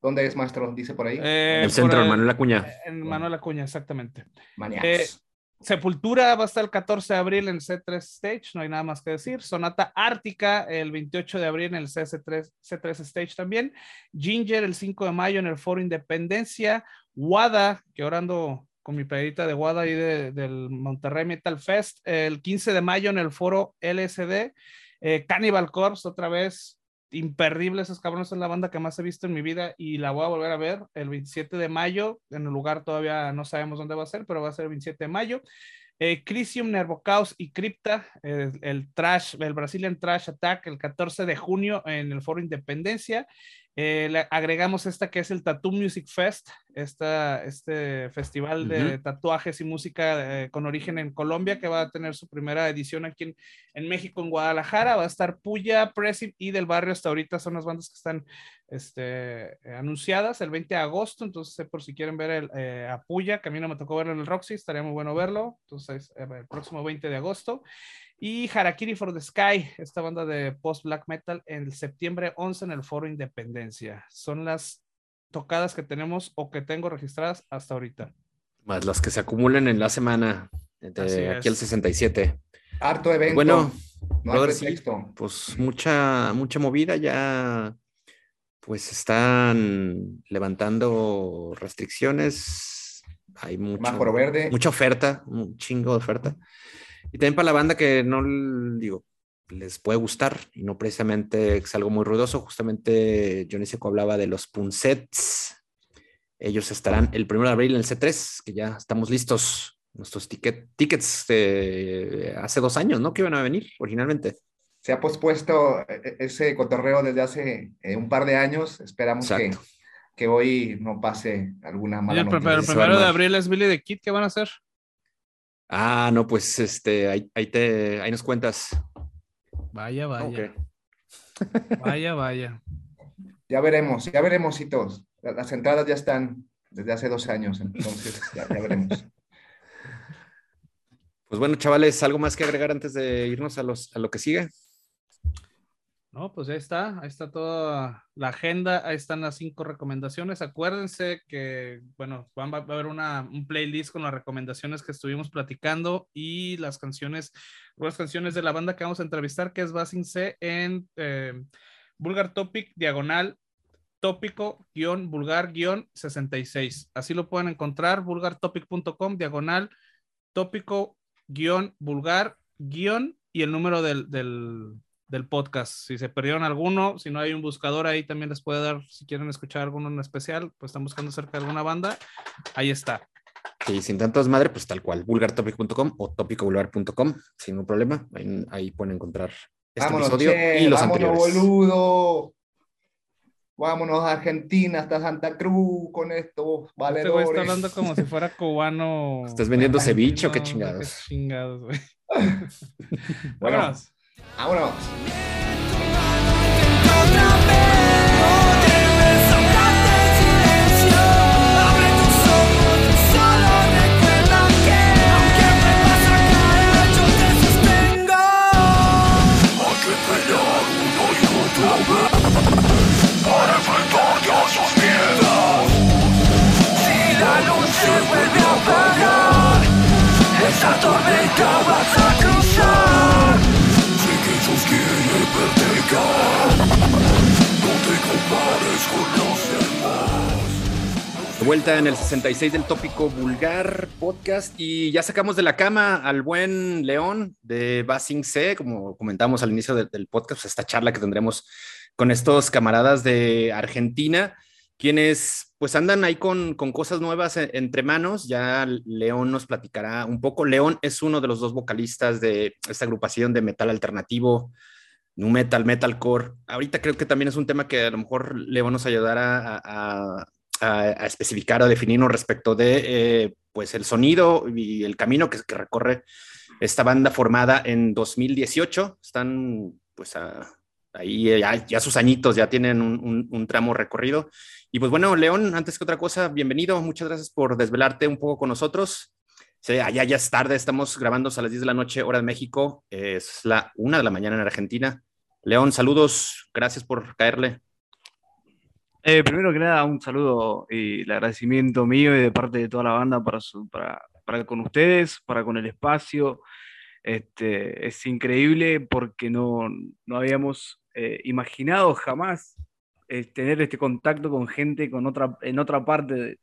¿Dónde, es, maestro? Dice por ahí. Eh, el centro, en Manuel Acuña. En Manuel Acuña, exactamente. Maniacs. Sepultura va a estar el 14 de abril en C3 Stage, no hay nada más que decir. Sonata Ártica el 28 de abril en el CS3, C3 Stage también. Ginger el 5 de mayo en el Foro Independencia. Wada, que ahora ando con mi pedita de Wada y del Monterrey Metal Fest, el 15 de mayo en el Foro LSD. Eh, Cannibal Corpse otra vez imperdible, esos cabrones son la banda que más he visto en mi vida y la voy a volver a ver el 27 de mayo, en el lugar todavía no sabemos dónde va a ser, pero va a ser el 27 de mayo. Eh, Crisium, Nervocaus y Crypta, el trash, el Brazilian Trash Attack, el 14 de junio en el Foro Independencia. Eh, le agregamos esta que es el Tattoo Music Fest, esta, este festival de tatuajes y música eh, con origen en Colombia, que va a tener su primera edición aquí en, en México, en Guadalajara. Va a estar Puya, Presim y del barrio hasta ahorita son las bandas que están este, anunciadas el 20 de agosto. Entonces, por si quieren ver el, eh, a Puya, que a mí no me tocó verlo en el Roxy, estaría muy bueno verlo. Entonces, el próximo 20 de agosto y Harakiri for the Sky, esta banda de post black metal, en septiembre 11 en el Foro Independencia. Son las tocadas que tenemos o que tengo registradas hasta ahorita. Más las que se acumulen en la semana, de aquí al 67. Harto evento. Bueno, pues mucha, mucha movida ya. Pues están levantando restricciones. Hay mucho, verde. mucha oferta, un chingo de oferta. Y también para la banda que no, digo, les puede gustar y no precisamente es algo muy ruidoso. Justamente Johnny Seco hablaba de los Punsets. Ellos estarán el 1 de abril en el C3, que ya estamos listos. Nuestros ticket, tickets de hace dos años, ¿no? Que iban a venir originalmente. Se ha pospuesto e, e, ese cotorreo desde hace eh, un par de años. Esperamos que, que, hoy no pase alguna mala Pero el primero de abril es Billy the Kid, ¿qué van a hacer? Ah, no, pues este, ahí, te, ahí nos cuentas. Vaya, vaya. vaya, vaya. Ya veremos, ya veremos, hitos. Las entradas ya están desde hace dos años, entonces ya, veremos. Pues bueno, chavales, ¿algo más que agregar antes de irnos a, los, a lo que sigue? No, pues ahí está, ahí está toda la agenda, ahí están las cinco recomendaciones. Acuérdense que, bueno, va a haber una, un playlist con las recomendaciones que estuvimos platicando y las canciones, las canciones de la banda que vamos a entrevistar, que es Basing C en eh, Vulgar Topic, diagonal, tópico, guion, vulgar, guion, 66. Así lo pueden encontrar, vulgartopic.com, diagonal, tópico, guion, vulgar, guion y el número del del podcast. Si se perdieron alguno, si no hay un buscador ahí también les puede dar, si quieren escuchar alguno en especial, pues están buscando cerca de alguna banda, ahí está. Sí, sin tanto madre, pues tal cual, vulgartopic.com o topicovulgar.com, sin ningún problema, ahí, pueden encontrar este episodio y los vámonos, boludo. Vámonos a Argentina hasta Santa Cruz con estos valedores. Este está hablando como si fuera cubano. ¿Estás vendiendo ceviche o qué chingados? Qué chingados, güey. bueno. ¡Vámonos! para enfrentarte a sus. Si la luz vuelve a apagar, esa tormenta vas a. De vuelta en el 66 del tópico vulgar podcast y ya sacamos de la cama al buen León de Basing C, como comentamos al inicio del, podcast, esta charla que tendremos con estos camaradas de Argentina, quienes pues andan ahí con, cosas nuevas entre manos. Ya León nos platicará un poco. León es uno de los dos vocalistas de esta agrupación de metal alternativo nu metal, metalcore. Ahorita creo que también es un tema que a lo mejor le vamos a ayudar a, especificar, a definirnos respecto de eh, pues el sonido y el camino que, recorre esta banda formada en 2018. Están pues ahí ya, sus añitos, ya tienen un, tramo recorrido. Y pues bueno, León, antes que otra cosa, bienvenido. Muchas gracias por desvelarte un poco con nosotros. Sí, allá ya es tarde, estamos grabando a las 10 de la noche, hora de México. Es la 1 de la mañana en Argentina. León, saludos, gracias por caerle. Eh, primero que nada, un saludo y el agradecimiento mío y de parte de toda la banda para, para, con ustedes, para con el espacio. Este, es increíble porque no, habíamos eh, imaginado jamás eh, tener este contacto con gente con otra, en otra parte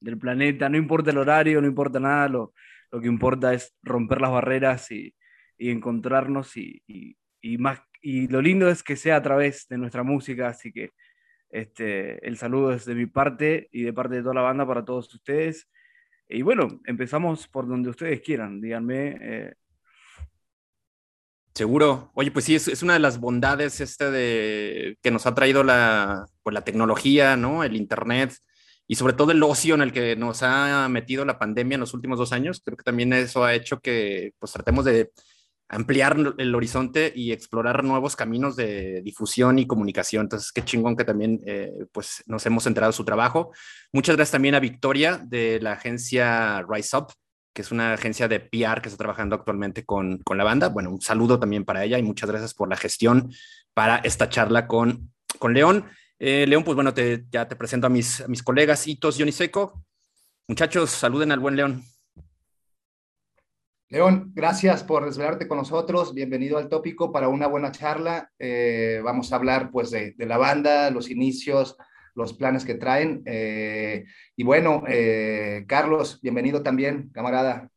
del planeta. No importa el horario, no importa nada, lo, que importa es romper las barreras y, encontrarnos y, y más y lo lindo es que sea a través de nuestra música, así que este, el saludo es de mi parte y de parte de toda la banda para todos ustedes. Y bueno, empezamos por donde ustedes quieran, díganme. Eh. Seguro. Oye, pues sí, es, una de las bondades este de, que nos ha traído la, pues la tecnología, ¿no? El Internet y sobre todo el ocio en el que nos ha metido la pandemia en los últimos dos años. Creo que también eso ha hecho que pues tratemos de ampliar el horizonte y explorar nuevos caminos de difusión y comunicación. Entonces, qué chingón que también eh, pues nos hemos enterado de su trabajo. Muchas gracias también a Victoria de la agencia Rise Up, que es una agencia de PR que está trabajando actualmente con, con la banda. Bueno, un saludo también para ella y muchas gracias por la gestión para esta charla con, con León. Eh, León, pues bueno, ya te presento a mis, a mis colegas Itos Seco. Muchachos, saluden al buen León. León, gracias por desvelarte con nosotros. Bienvenido al tópico para una buena charla. Eh, vamos a hablar pues de, la banda, los inicios, los planes que traen. Eh, y bueno, eh, Carlos, bienvenido también, camarada.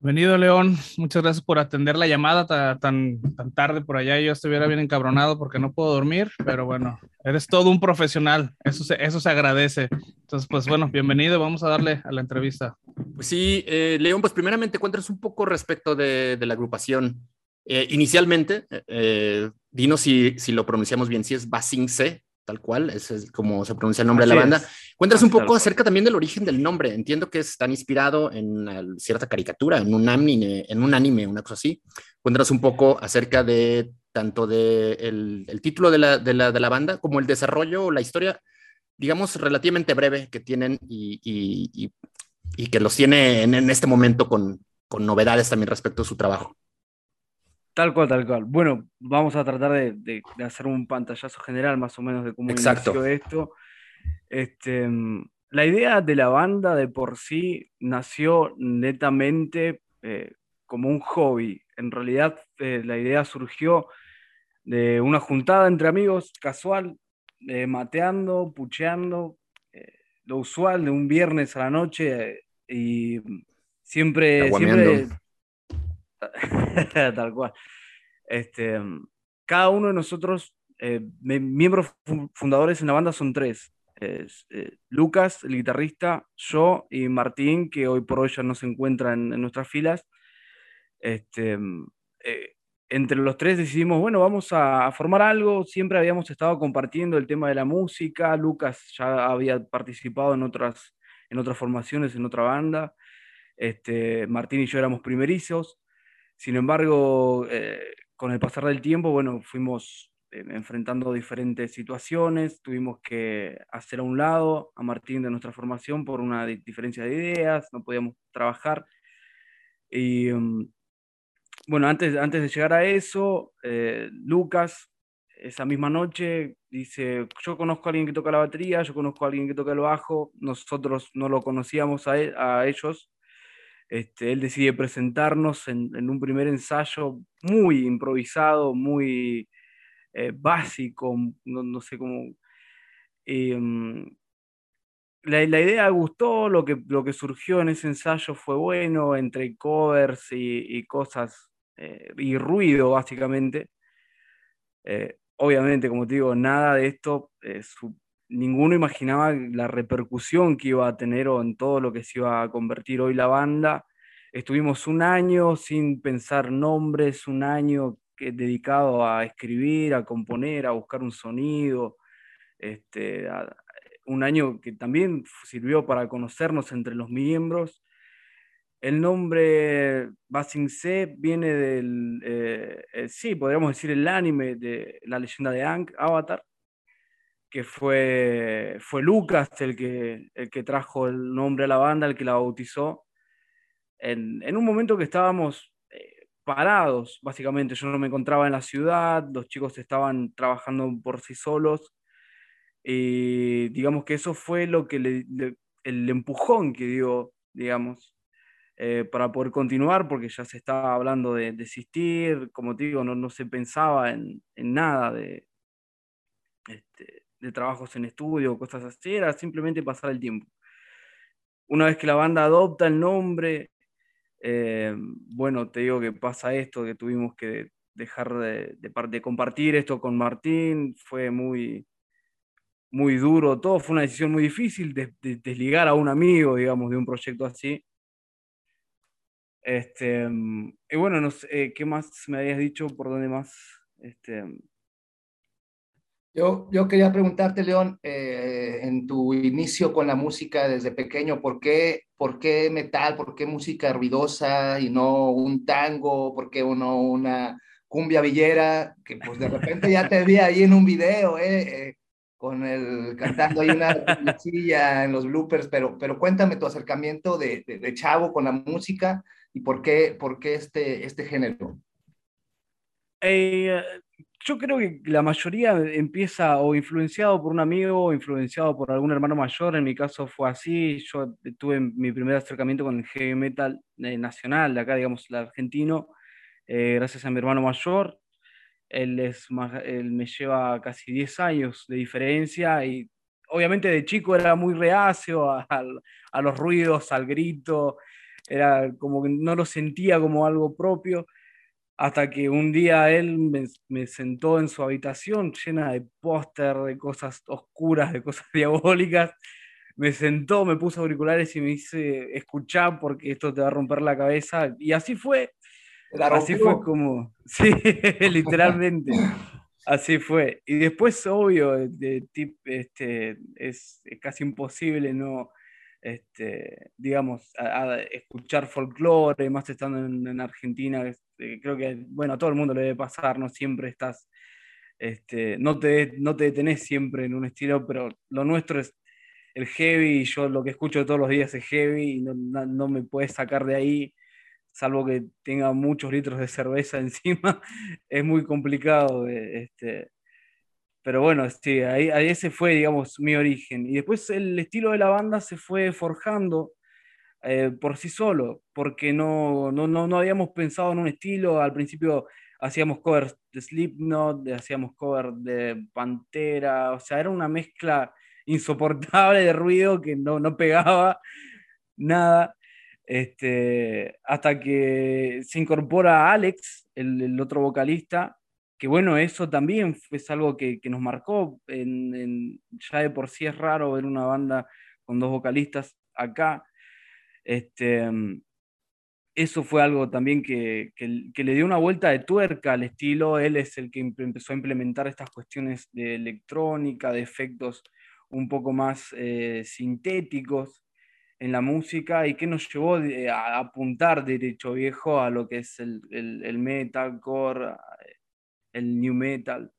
Bienvenido, León. Muchas gracias por atender la llamada tan, tan tarde por allá. Yo estuviera bien encabronado porque no puedo dormir, pero bueno, eres todo un profesional. Eso se, eso se agradece. Entonces, pues bueno, bienvenido. Vamos a darle a la entrevista. Pues sí, eh, León, pues primeramente cuéntanos un poco respecto de, de la agrupación. Eh, inicialmente, eh, dinos si, si, lo pronunciamos bien, si es Basing C, tal cual, ese es como se pronuncia el nombre de la banda. Cuéntanos un poco acerca también del origen del nombre. Entiendo que es tan inspirado en cierta caricatura, en un anime, en un anime, una cosa así. Cuéntanos un poco acerca de tanto de el, el título de la, de, la, de la, banda como el desarrollo, la historia, digamos, relativamente breve que tienen y, y, y, y que los tiene en, en este momento con, con novedades también respecto a su trabajo. Tal cual, tal cual. Bueno, vamos a tratar de, de, de, hacer un pantallazo general más o menos de cómo Exacto. inició esto. Este, la idea de la banda de por sí nació netamente eh, como un hobby. En realidad eh, la idea surgió de una juntada entre amigos casual, eh, mateando, pucheando, lo usual de un viernes a la noche y siempre... siempre Tal cual. Este, cada uno de nosotros, eh, miembros fundadores en la banda son tres. Es, eh, Lucas, el guitarrista, yo y Martín, que hoy por hoy ya no se encuentra en, en nuestras filas. Este, eh, entre los tres decidimos, bueno, vamos a, a, formar algo. Siempre habíamos estado compartiendo el tema de la música. Lucas ya había participado en otras, en otras formaciones, en otra banda. Este, Martín y yo éramos primerizos. Sin embargo, eh, con el pasar del tiempo, bueno, fuimos eh, enfrentando diferentes situaciones, tuvimos que hacer a un lado a Martín de nuestra formación por una diferencia de ideas, no podíamos trabajar. Y um, bueno, antes, antes de llegar a eso, eh, Lucas, esa misma noche, dice, yo conozco a alguien que toca la batería, yo conozco a alguien que toca el bajo, nosotros no lo conocíamos a, él, a ellos, este, él decide presentarnos en, un primer ensayo muy improvisado, muy eh, básico, no, sé cómo... Eh, la, idea gustó, lo que, lo que surgió en ese ensayo fue bueno, entre covers y, cosas, eh, y ruido básicamente. Eh, obviamente, como te digo, nada de esto, su, ninguno imaginaba la repercusión que iba a tener o en todo lo que se iba a convertir hoy la banda. Estuvimos un año sin pensar nombres, un año que, dedicado a escribir, a componer, a buscar un sonido, este, un año que también sirvió para conocernos entre los miembros. El nombre Basing C viene del, eh, eh, sí, podríamos decir el anime de la leyenda de Aang, Avatar, que fue, fue Lucas el que, el que trajo el nombre a la banda, el que la bautizó, en, en un momento que estábamos eh, parados, básicamente. Yo no me encontraba en la ciudad, los chicos estaban trabajando por sí solos, y digamos que eso fue lo que el empujón que dio, digamos, eh, para poder continuar, porque ya se estaba hablando de desistir, como te digo, no, no se pensaba en, en nada de, este, de trabajos en estudio, cosas así, era simplemente pasar el tiempo. Una vez que la banda adopta el nombre, eh, bueno, te digo que pasa esto, que tuvimos que dejar de, de, par- de compartir esto con Martín, fue muy, muy duro todo, fue una decisión muy difícil de, de- desligar a un amigo, digamos, de un proyecto así. Este, y bueno, no sé, eh, ¿qué más me habías dicho? ¿Por dónde más? Este, Yo, yo quería preguntarte, León, eh, en tu inicio con la música desde pequeño, ¿por qué, por qué metal? ¿Por qué música ruidosa y no un tango? ¿Por qué no una cumbia villera? Que pues de repente ya te vi ahí en un video, eh, eh, con el cantando ahí una cumbiecilla en los bloopers, pero, pero cuéntame tu acercamiento de, de, de chavo con la música y por qué, por qué este, este género. Eh, yo creo que la mayoría empieza o influenciado por un amigo o influenciado por algún hermano mayor. En mi caso fue así. Yo tuve mi primer acercamiento con el heavy metal eh, nacional, de acá, digamos, el argentino, eh, gracias a mi hermano mayor. Él, es más, él me lleva casi 10 años de diferencia y obviamente de chico era muy reacio a, a, a los ruidos, al grito. Era como que no lo sentía como algo propio hasta que un día él me, me sentó en su habitación llena de póster, de cosas oscuras, de cosas diabólicas. Me sentó, me puso auriculares y me dice, escuchá porque esto te va a romper la cabeza. Y así fue. Así fue como, sí, literalmente. Así fue. Y después, obvio, de, tip, este, es, es casi imposible no, este, digamos, a, a escuchar folclore, más estando en, en Argentina, este, creo que, bueno, a todo el mundo le debe pasar, no siempre estás, este, no, te, no te detenés siempre en un estilo, pero lo nuestro es el heavy, y yo lo que escucho todos los días es heavy, y no, no, no me puedes sacar de ahí, salvo que tenga muchos litros de cerveza encima, es muy complicado, este, pero bueno, sí, ahí, ahí, ese fue, digamos, mi origen. Y después el estilo de la banda se fue forjando eh, por sí solo, porque no, no, no, no, habíamos pensado en un estilo. Al principio hacíamos covers de Slipknot, hacíamos covers de Pantera, o sea, era una mezcla insoportable de ruido que no, no pegaba nada. Este, hasta que se incorpora Alex, el, el otro vocalista, que bueno, eso también es algo que, que nos marcó. Ya de por sí es raro ver una banda con dos vocalistas acá. Este, eso fue algo también que, que, que, le dio una vuelta de tuerca al estilo. Él es el que empezó a implementar estas cuestiones de electrónica, de efectos un poco más eh, sintéticos en la música y que nos llevó a apuntar derecho viejo a lo que es el, el, el metalcore, el new metal.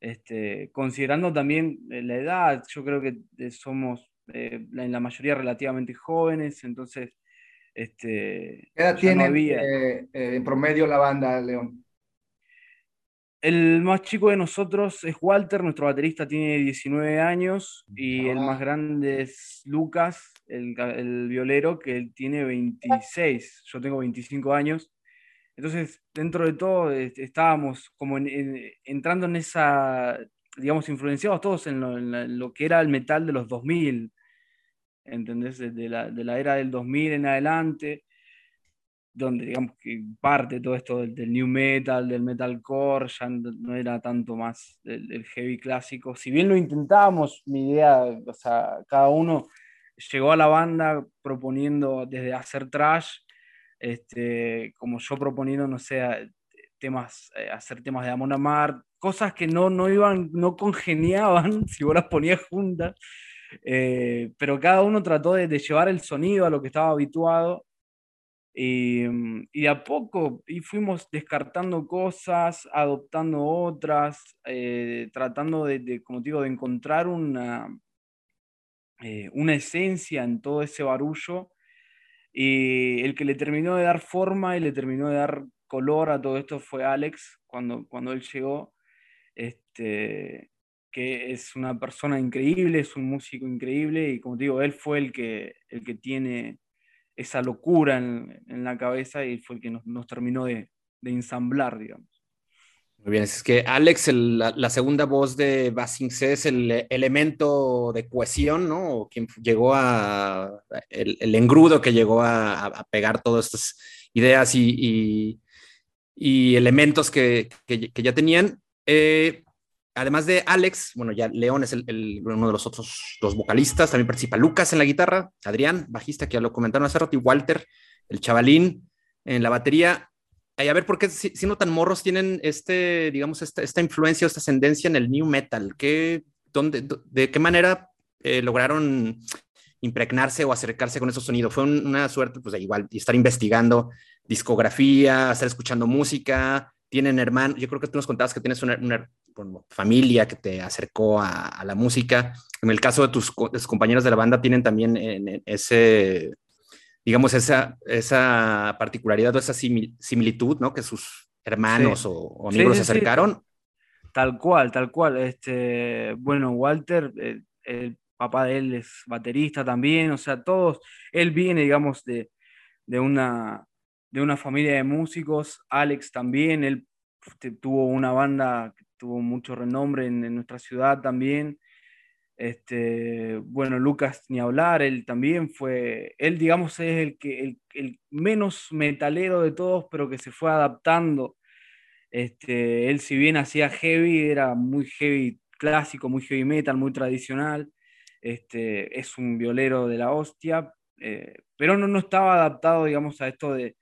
Este, considerando también eh, la edad, yo creo que eh, somos eh, en la mayoría relativamente jóvenes, entonces... Este, ¿Qué edad tiene no en promedio la banda, León? El más chico de nosotros es Walter, nuestro baterista tiene 19 años, y ah. el más grande es Lucas, el, el violero, que él tiene 26, yo tengo 25 años. Entonces, dentro de todo, estábamos como en, en, entrando en esa, digamos, influenciados todos en lo, que era el metal de los 2000, ¿entendés? De la, de la, era del 2000 en adelante, donde, digamos, que parte todo esto del, del new metal, del metalcore, ya no era tanto más del, del, heavy clásico. Si bien lo intentábamos, mi idea, o sea, cada uno llegó a la banda proponiendo desde hacer trash, este, como yo proponiendo, no sé, temas, eh, hacer temas de Amon Amar, cosas que no, no iban, no congeniaban si vos las ponías juntas, eh, pero cada uno trató de, de, llevar el sonido a lo que estaba habituado. Y, y a poco y fuimos descartando cosas, adoptando otras, eh, tratando de, de, como digo, de encontrar una, eh, una esencia en todo ese barullo y el que le terminó de dar forma y le terminó de dar color a todo esto fue Alex, cuando, cuando él llegó, este, que es una persona increíble, es un músico increíble, y como digo, él fue el que, el que tiene esa locura en, en la cabeza y fue el que nos, nos terminó de, de, ensamblar, digamos. Muy bien, es que Alex, la, segunda voz de Basingse es el elemento de cohesión, ¿no? Quien llegó a, el, engrudo que llegó a, pegar todas estas ideas y, elementos que, ya tenían. Eh, además de Alex, bueno, ya León es uno de los otros dos vocalistas, también participa Lucas en la guitarra, Adrián, bajista, que ya lo comentaron hace rato, y Walter, el chavalín, en la batería. A ver, ¿por qué siendo tan morros tienen este, digamos, esta, influencia o esta ascendencia en el new metal? ¿Qué, dónde, ¿De qué manera eh, lograron impregnarse o acercarse con esos sonidos? Fue un, una suerte, pues igual, estar investigando discografía, estar escuchando música, tienen hermanos, yo creo que tú nos contabas que tienes una, familia que te acercó a, la música. En el caso de tus, compañeros de la banda, tienen también en ese, digamos, esa, esa particularidad o esa simil, similitud, ¿no? Que sus hermanos sí. o, o, amigos sí, sí, se acercaron. Tal cual, tal cual. Este, bueno, Walter, el, el, papá de él es baterista también, o sea, todos, él viene, digamos, de, de una, de una familia de músicos, Alex también, él tuvo una banda que tuvo mucho renombre en, en nuestra ciudad también. Este, bueno, Lucas ni hablar, él también fue, él digamos es el, que, el, el menos metalero de todos, pero que se fue adaptando. Este, él si bien hacía heavy, era muy heavy clásico, muy heavy metal, muy tradicional. Este, es un violero de la hostia, eh, pero no, no estaba adaptado, digamos, a esto de,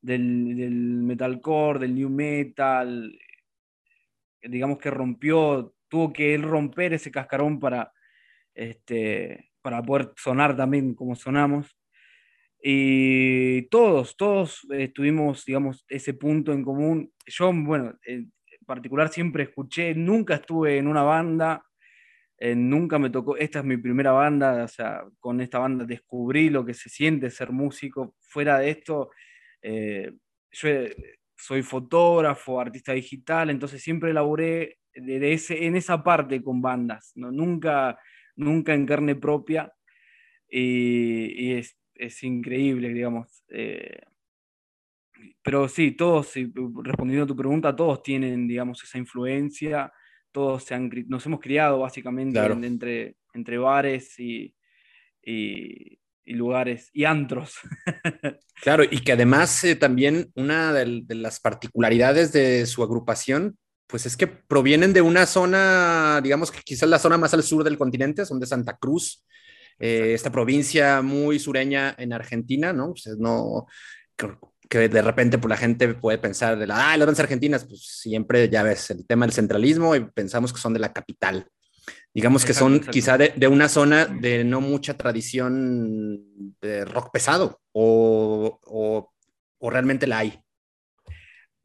del, del metalcore, del new metal, digamos que rompió, tuvo que él romper ese cascarón para, este, para poder sonar también como sonamos. Y todos, todos eh, tuvimos, digamos, ese punto en común. Yo, bueno, en particular siempre escuché, nunca estuve en una banda, eh, nunca me tocó, esta es mi primera banda, o sea, con esta banda descubrí lo que se siente ser músico. Fuera de esto, eh, yo eh, soy fotógrafo, artista digital, entonces siempre laburé de, de ese, en esa parte con bandas, ¿no? nunca, nunca en carne propia. Y, y es, es, increíble, digamos. Eh, pero sí, todos, respondiendo a tu pregunta, todos tienen, digamos, esa influencia, todos se han, nos hemos criado básicamente claro. en, entre, entre bares y, y, y lugares y antros. claro, y que además eh, también una de, de, las particularidades de su agrupación, pues es que provienen de una zona, digamos que quizás la zona más al sur del continente, son de Santa Cruz, eh, esta provincia muy sureña en Argentina, ¿no? Pues no que de repente pues, la gente puede pensar de la, ah, las bandas argentinas, pues siempre ya ves el tema del centralismo y pensamos que son de la capital. Digamos que son quizá de, de, una zona de no mucha tradición de rock pesado o, o, o realmente la hay.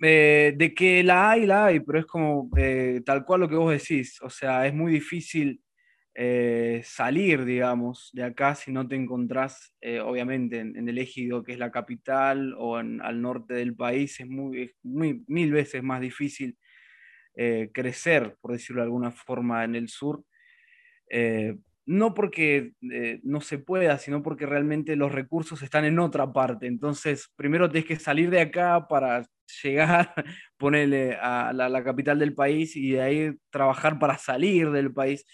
Eh, de que la hay, la hay, pero es como eh, tal cual lo que vos decís. O sea, es muy difícil eh, salir, digamos, de acá si no te encontrás, obviamente, en, el ejido que es la capital o al norte del país, es, muy, muy, mil veces más difícil crecer, por decirlo de alguna forma, en el sur. No porque no se pueda, sino porque realmente los recursos están en otra parte. Entonces, primero tienes que salir de acá para llegar, ponerle a la, capital del país y de ahí trabajar para salir del país.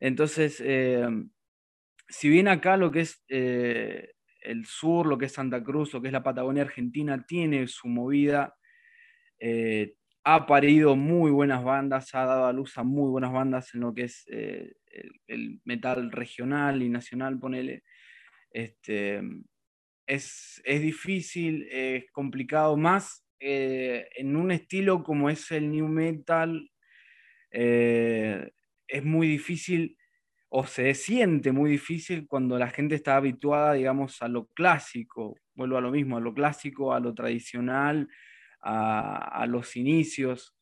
Entonces, eh, si bien acá lo que es eh, el sur, lo que es Santa Cruz, lo que es la Patagonia Argentina, tiene su movida, eh, ha parido muy buenas bandas, ha dado a luz a muy buenas bandas en lo que es el, el, metal regional y nacional, ponele. Este, es, es difícil, es complicado, más eh, en un estilo como es el new metal, eh, es muy difícil o se siente muy difícil cuando la gente está habituada, digamos, a lo clásico, vuelvo a lo mismo, a lo clásico, a lo tradicional, a, a los inicios.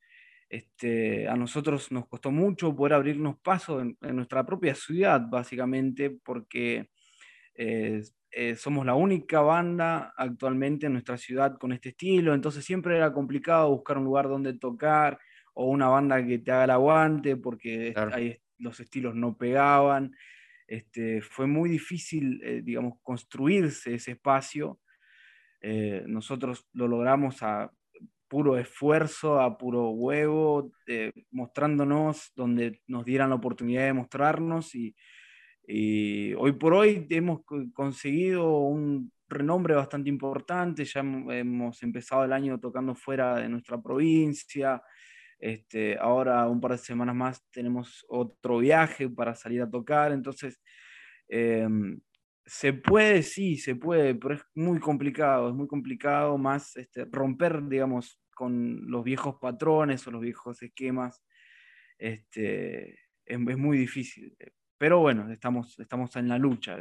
Este, a nosotros nos costó mucho poder abrirnos paso en, en nuestra propia ciudad, básicamente, porque eh, eh, somos la única banda actualmente en nuestra ciudad con este estilo, entonces siempre era complicado buscar un lugar donde tocar, o una banda que te haga el aguante porque claro. hay, los estilos no pegaban. Este, fue muy difícil, eh, digamos, construirse ese espacio. Eh, nosotros lo logramos a puro esfuerzo, a puro huevo, eh, mostrándonos donde nos dieran la oportunidad de mostrarnos y, y, hoy por hoy hemos conseguido un renombre bastante importante, ya hem- hemos empezado el año tocando fuera de nuestra provincia, este, ahora un par de semanas más tenemos otro viaje para salir a tocar, entonces em, se puede, sí, se puede, pero es muy complicado, es muy complicado más este, romper, digamos, con los viejos patrones o los viejos esquemas, este, es, es muy difícil. Pero bueno, estamos, estamos en la lucha.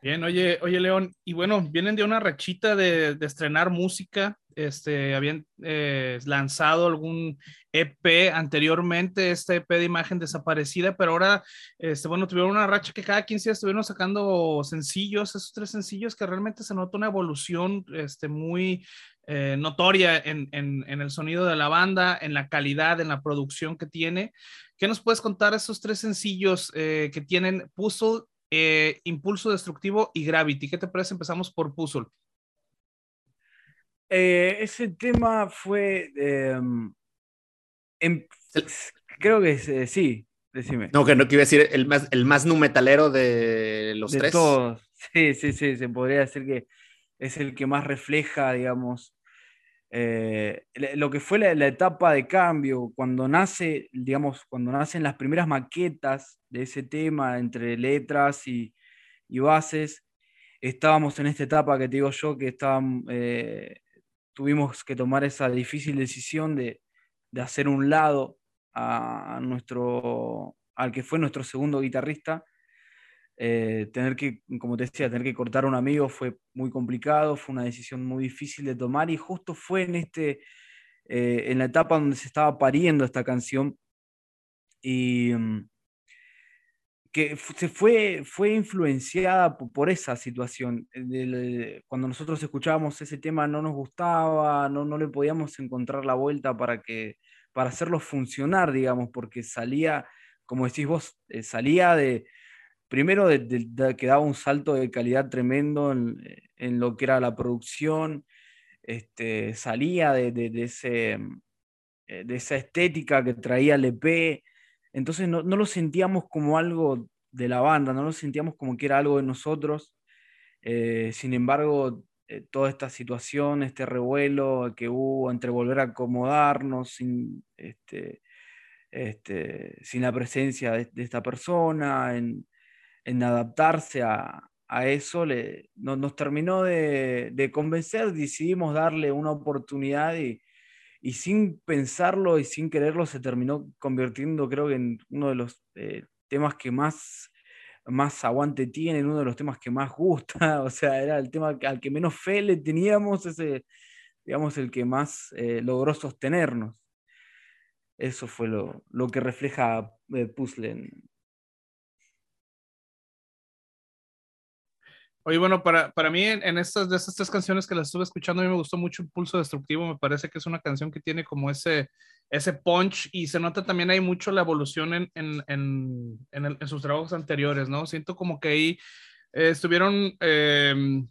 Bien, oye, oye, León, y bueno, vienen de una rachita de, de estrenar música, este, habían eh, lanzado algún EP anteriormente, este EP de imagen desaparecida, pero ahora, este, bueno, tuvieron una racha que cada 15 días estuvieron sacando sencillos, esos tres sencillos que realmente se nota una evolución, este, muy eh, notoria en, en, en el sonido de la banda, en la calidad, en la producción que tiene. ¿Qué nos puedes contar esos tres sencillos eh, que tienen Puzzle, eh, Impulso Destructivo y Gravity? ¿Qué te parece? Empezamos por Puzzle. Eh, ese tema fue. eh, em- creo que es, eh, sí, decime. No, que no que iba a decir el más, el más numetalero de los de tres. todos. Sí, sí, sí, se podría decir que es el que más refleja, digamos, eh, lo que fue la, etapa de cambio, cuando nace, digamos, cuando nacen las primeras maquetas de ese tema entre letras y, bases, estábamos en esta etapa que te digo yo, que eh, tuvimos que tomar esa difícil decisión de, de hacer un lado a nuestro, al que fue nuestro segundo guitarrista. Eh, tener que, como te decía, tener que cortar a un amigo fue muy complicado, fue una decisión muy difícil de tomar y justo fue en, este, eh, en la etapa donde se estaba pariendo esta canción y mm, que se fue, fue influenciada po- por, esa situación. eh, cuando nosotros escuchábamos ese tema no nos gustaba, no, no le podíamos encontrar la vuelta para, que, para hacerlo funcionar, digamos, porque salía, como decís vos, salía de, primero que daba un salto de calidad tremendo en, en lo que era la producción, este, salía de, ese, eh, de esa estética que traía el EP, entonces no, no lo sentíamos como algo de la banda, no lo sentíamos como que era algo de nosotros, eh, sin embargo, eh, toda esta situación, este revuelo que hubo entre volver a acomodarnos sin, este, este, sin la presencia de, esta persona, en adaptarse a, a eso, le, no- nos terminó de, de convencer, decidimos darle una oportunidad y, y sin pensarlo y sin quererlo se terminó convirtiendo creo que en uno de los eh, temas que más, más aguante tiene, en uno de los temas que más gusta, o sea, era el tema al que menos fe le teníamos, ese, digamos, el que más eh, logró sostenernos. Eso fue lo, lo que refleja eh, Puzzle en, Oye, bueno, para, para mí en, en estas, de estas tres canciones que las estuve escuchando, a mí me gustó mucho Impulso Destructivo, me parece que es una canción que tiene como ese, ese punch y se nota también hay mucho la evolución en, en, en, el- sus trabajos anteriores, ¿no? Siento como que ahí eh, estuvieron eh,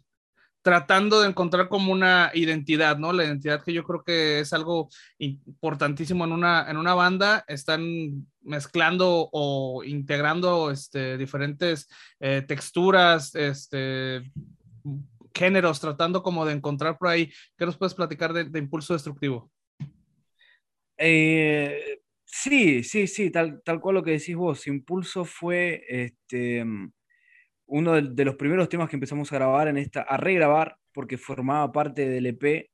tratando de encontrar como una identidad, ¿no? La identidad que yo creo que es algo importantísimo en una, en una banda, están mezclando o integrando este, diferentes eh, texturas, este, géneros, tratando como de encontrar por ahí. ¿Qué nos puedes platicar de, Impulso Destructivo? Eh, sí, sí, sí, tal, tal cual lo que decís vos. Impulso fue este, uno de, los primeros temas que empezamos a grabar en esta, a regrabar, porque formaba parte del EP.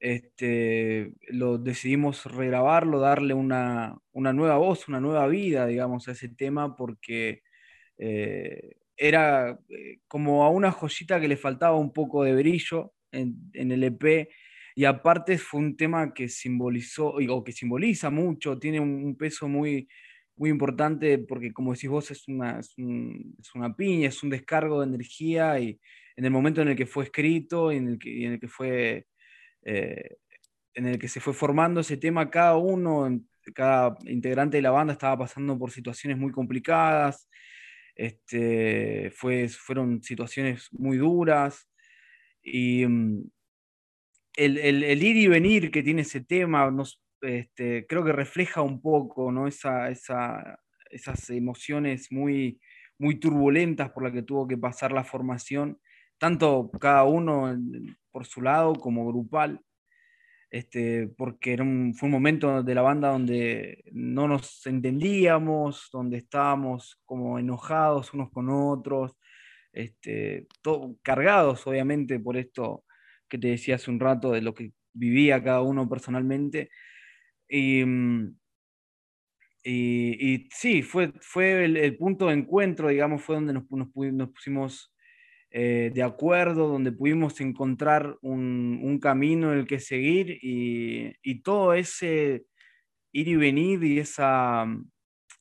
Este, lo decidimos regrabarlo, darle una, una nueva voz, una nueva vida, digamos, a ese tema, porque eh, era eh, como a una joyita que le faltaba un poco de brillo en, en el EP. Y aparte fue un tema que simbolizó, o que simboliza mucho, tiene un peso muy, muy importante porque como decís vos es una, es, un- es una piña, es un descargo de energía y en el momento en el que fue escrito y en el que, en el que fue, eh, en el que se fue formando ese tema, cada uno, cada integrante de la banda estaba pasando por situaciones muy complicadas, este, fue, fueron situaciones muy duras y mm, el, el- el ir y venir que tiene ese tema, nos, este, creo que refleja un poco ¿no? Esa, esa- esas emociones muy, muy turbulentas por las que tuvo que pasar la formación, tanto cada uno por su lado como grupal, este, porque era un, fue un momento de la banda donde no nos entendíamos, donde estábamos como enojados unos con otros, este, todo, cargados obviamente por esto que te decía hace un rato de lo que vivía cada uno personalmente. Y, mm, y, sí, fue, fue el, punto de encuentro, digamos, fue donde nos, nos, pusimos eh, de acuerdo, donde pudimos encontrar un, un, camino en el que seguir y, y, todo ese ir y venir y esa,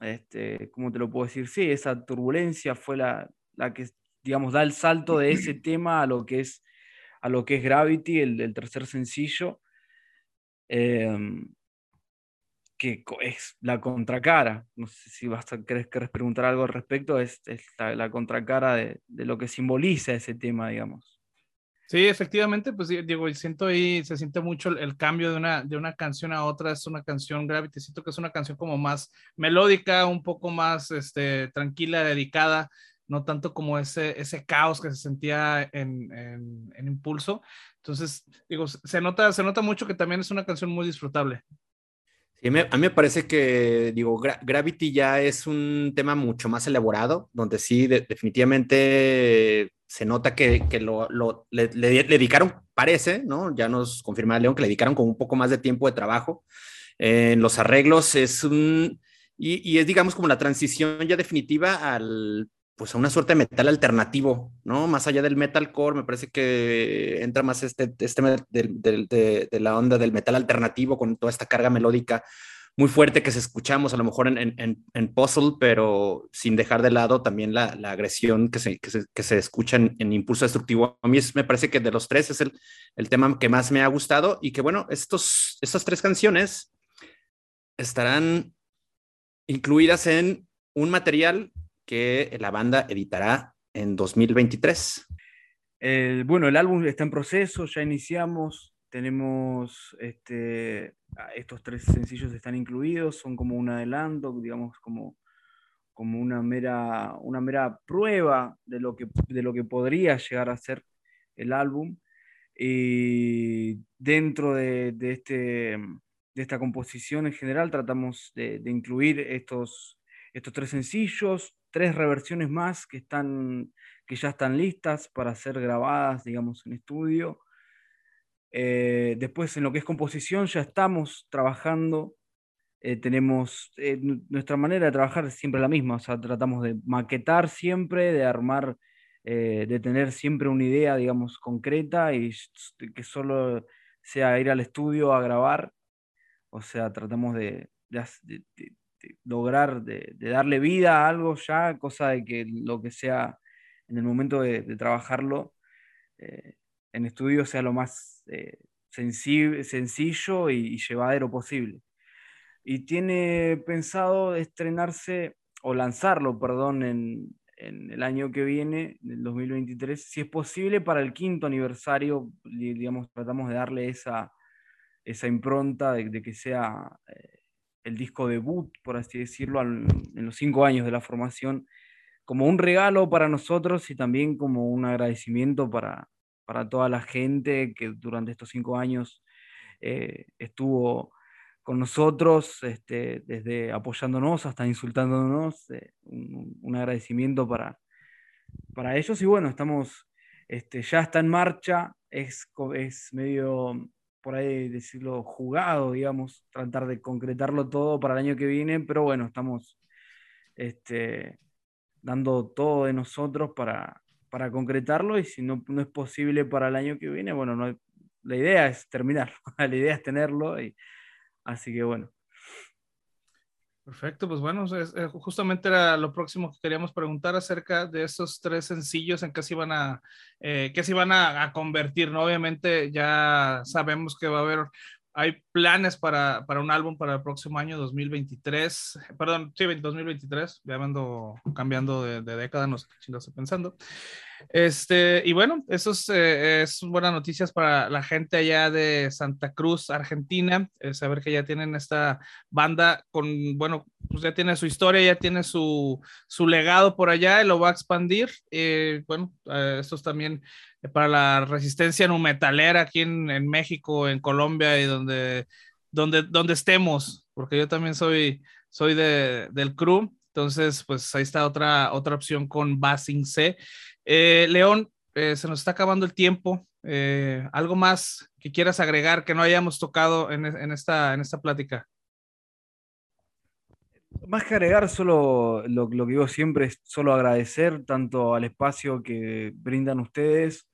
este, ¿cómo te lo puedo decir? Sí, esa turbulencia fue la, la que, digamos, da el salto de ese tema a lo que es, a lo que es Gravity, el, el tercer sencillo. Em, que es la contracara. No sé si vas a querer, preguntar algo al respecto, es, la, contracara de, lo que simboliza ese tema, digamos. Sí, efectivamente, pues digo, siento ahí, se siente mucho el, cambio de una, de una canción a otra, es una canción Gravity, siento que es una canción como más melódica, un poco más este, tranquila, dedicada, no tanto como ese, ese caos que se sentía en, en, Impulso. Entonces, digo, se nota, se nota mucho que también es una canción muy disfrutable a mí me parece que, digo, Gravity ya es un tema mucho más elaborado, donde sí, definitivamente se nota que, lo, le, dedicaron, parece, ¿no? Ya nos confirma León que le dedicaron como un poco más de tiempo de trabajo. en los arreglos es un, y, y, es digamos como la transición ya definitiva al pues a una suerte de metal alternativo, ¿no? Más allá del metalcore, me parece que entra más este, este de, la onda del metal alternativo con toda esta carga melódica muy fuerte que se escuchamos a lo mejor en, en, en Puzzle, pero sin dejar de lado también la, la agresión que se, que se, que se escucha en, Impulso Destructivo. A mí me parece que de los tres es el, el tema que más me ha gustado y que bueno, estos, estas tres canciones estarán incluidas en un material que la banda editará en 2023. bueno, el álbum está en proceso, ya iniciamos, tenemos este, estos tres sencillos están incluidos, son como un adelanto, digamos, como, como una, mera, una mera prueba de lo, que, de lo que podría llegar a ser el álbum. Y dentro de, de, este, de esta composición en general tratamos de, de incluir estos, estos tres sencillos, tres reversiones más que, están, que ya están listas para ser grabadas, digamos, en estudio. Eh, después, en lo que es composición, ya estamos trabajando. Eh, tenemos eh, nuestra manera de trabajar es siempre la misma, o sea, tratamos de maquetar siempre, de armar, de tener siempre una idea, digamos, concreta y que solo sea ir al estudio a grabar. O sea, tratamos de, lograr de, darle vida a algo ya, cosa de que lo que sea en el momento de, trabajarlo eh, en estudio sea lo más eh, sencillo y, llevadero posible. Y tiene pensado estrenarse o lanzarlo, perdón, en, el año que viene, en el 2023, si es posible para el quinto aniversario, digamos, tratamos de darle esa, esa impronta de, que sea eh, el disco debut, por así decirlo, en los cinco años de la formación, como un regalo para nosotros y también como un agradecimiento para, para toda la gente que durante estos cinco años eh, estuvo con nosotros, este, desde apoyándonos hasta insultándonos, eh, un, agradecimiento para, para ellos. Y bueno, estamos, este, ya está en marcha, es, es medio por ahí decirlo, jugado, digamos, tratar de concretarlo todo para el año que viene, pero bueno, estamos este, dando todo de nosotros para, para concretarlo y si no, no, es posible para el año que viene, bueno, no, la idea es terminar, la idea es tenerlo, y, así que bueno. Perfecto, pues bueno, eh, justamente era lo próximo que queríamos preguntar acerca de esos tres sencillos en qué se iban a, eh, qué se iban a, convertir, ¿no? Obviamente ya sabemos que va a haber, hay planes para, para un álbum para el próximo año 2023, perdón, sí, 2023, ya ando cambiando de, de década, no sé qué chingados estoy pensando. Este, y bueno, eso es, eh, es buenas noticias para la gente allá de Santa Cruz, Argentina, eh, saber que ya tienen esta banda con, bueno, pues ya tiene su historia, ya tiene su, su legado por allá y lo va a expandir. Eh, bueno, eh, esto es también para la resistencia numetalera aquí en, en México, en Colombia y donde, donde, donde estemos, porque yo también soy, soy de, del crew. Entonces, pues ahí está otra, otra opción con Basing C. Eh, León, eh, se nos está acabando el tiempo. Eh, ¿Algo más que quieras agregar que no hayamos tocado en, en esta, en esta plática? Más que agregar, solo lo, que digo siempre es solo agradecer tanto al espacio que brindan ustedes,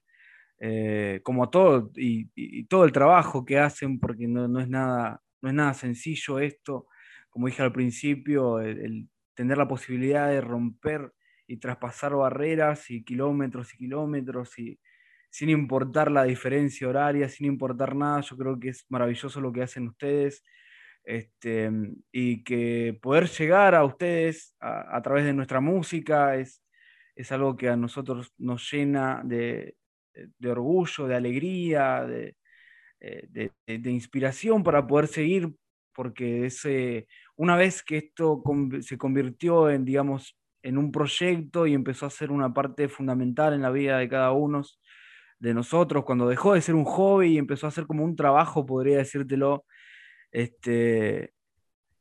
como a todo y, todo el trabajo que hacen, porque no, no es nada, no es nada sencillo esto. Como dije al principio, el tener la posibilidad de romper y traspasar barreras y kilómetros y kilómetros y sin importar la diferencia horaria, sin importar nada, yo creo que es maravilloso lo que hacen ustedes este, y que poder llegar a ustedes a, través de nuestra música es, es algo que a nosotros nos llena de, de orgullo, de alegría, de, eh, de- de- inspiración para poder seguir, porque es, eh, una vez que esto se convirtió en, digamos, en un proyecto y empezó a ser una parte fundamental en la vida de cada uno de nosotros, cuando dejó de ser un hobby y empezó a ser como un trabajo, podría decírtelo, este,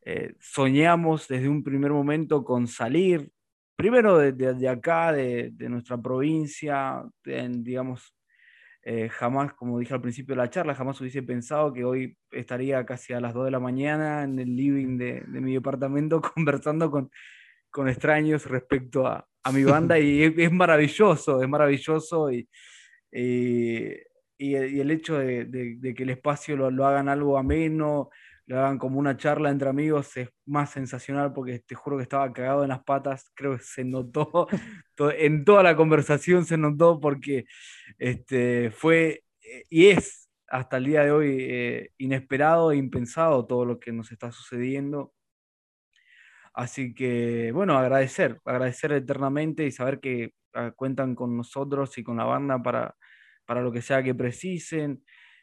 eh, soñamos desde un primer momento con salir, primero de, de- de acá, de, de nuestra provincia, en, digamos, eh, jamás, como dije al principio de la charla, jamás hubiese pensado que hoy estaría casi a las 2 de la mañana en el living de, de mi departamento conversando con, con extraños respecto a, a mi banda. Y es, es maravilloso, es maravilloso y, y, y el y el hecho de, de- de que el espacio lo, lo hagan algo ameno, hagan como una charla entre amigos es más sensacional porque te juro que estaba cagado en las patas, creo que se notó, en toda la conversación se notó porque este, fue eh, y es hasta el día de hoy eh, inesperado e impensado todo lo que nos está sucediendo. Así que, bueno, agradecer, agradecer eternamente y saber que ah, cuentan con nosotros y con la banda para, para lo que sea que precisen.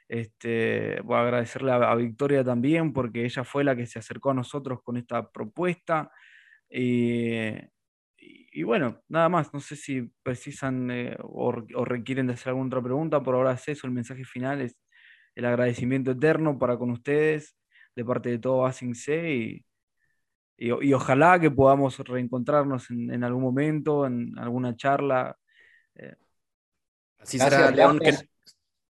Este, voy a agradecerle a, a Victoria también porque ella fue la que se acercó a nosotros con esta propuesta. Y, y- y bueno, nada más, no sé si precisan eh, o, o requieren de hacer alguna otra pregunta, por ahora es eso, el mensaje final es el agradecimiento eterno para con ustedes de parte de todo Basing C y, y, ojalá que podamos reencontrarnos en, en algún momento, en alguna charla. Así Gracias, será, León. que-.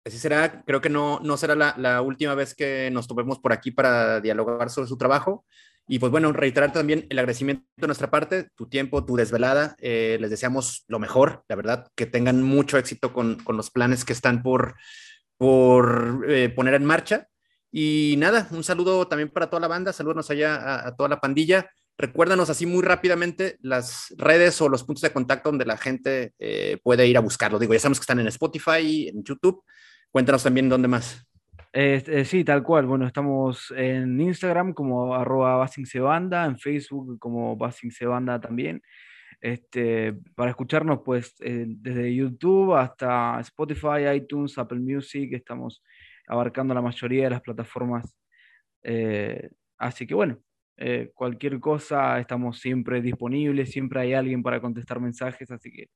Así será. Creo que no, no será la, la última vez que nos topemos por aquí para dialogar sobre su trabajo. Y pues bueno, reiterar también el agradecimiento de nuestra parte, tu tiempo, tu desvelada. Eh, les deseamos lo mejor, la verdad, que tengan mucho éxito con, con los planes que están por, por eh, poner en marcha. Y nada, un saludo también para toda la banda, saludos allá a, a toda la pandilla. Recuérdanos así muy rápidamente las redes o los puntos de contacto donde la gente eh, puede ir a buscarlo. Digo, ya sabemos que están en Spotify, en YouTube. Cuéntanos también dónde más. Eh, eh, sí, tal cual. Bueno, estamos en Instagram como arroba en Facebook como basingsebanda también. Este, para escucharnos, pues, eh, desde YouTube hasta Spotify, iTunes, Apple Music, estamos abarcando la mayoría de las plataformas. Eh, así que bueno, eh, cualquier cosa, estamos siempre disponibles, siempre hay alguien para contestar mensajes, así que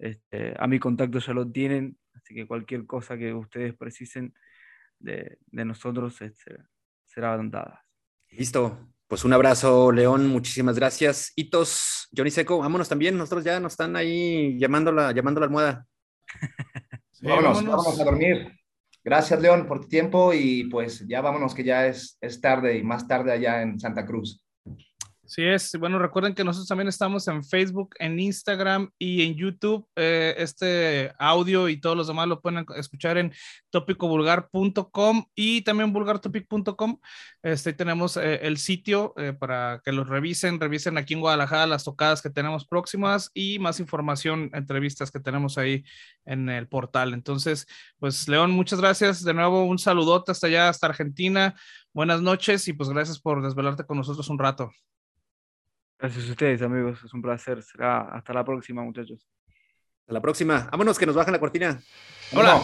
este, a mi contacto ya lo tienen, así que cualquier cosa que ustedes precisen de, de nosotros este, será dada. Listo. Pues un abrazo, León. Muchísimas gracias. Hitos, Johnny Seco, vámonos también. Nosotros ya nos están ahí llamando la, llamando la almohada. Sí, vámonos, vámonos. vámonos a dormir. Gracias, León, por tu tiempo y pues ya vámonos que ya es, es tarde y más tarde allá en Santa Cruz. Sí es. Bueno, recuerden que nosotros también estamos en Facebook, en Instagram y en YouTube. Eh, este audio y todos los demás lo pueden escuchar en tópicovulgar.com y también vulgartopic.com. Este, tenemos eh, el sitio eh, para que los revisen. Revisen aquí en Guadalajara las tocadas que tenemos próximas y más información, entrevistas que tenemos ahí en el portal. Entonces, pues León, muchas gracias. De nuevo, un saludote hasta allá, hasta Argentina. Buenas noches y pues gracias por desvelarte con nosotros un rato. Gracias a ustedes, amigos. Es un placer. Será hasta la próxima, muchachos. Hasta la próxima. Vámonos, que nos bajan la cortina. Hola.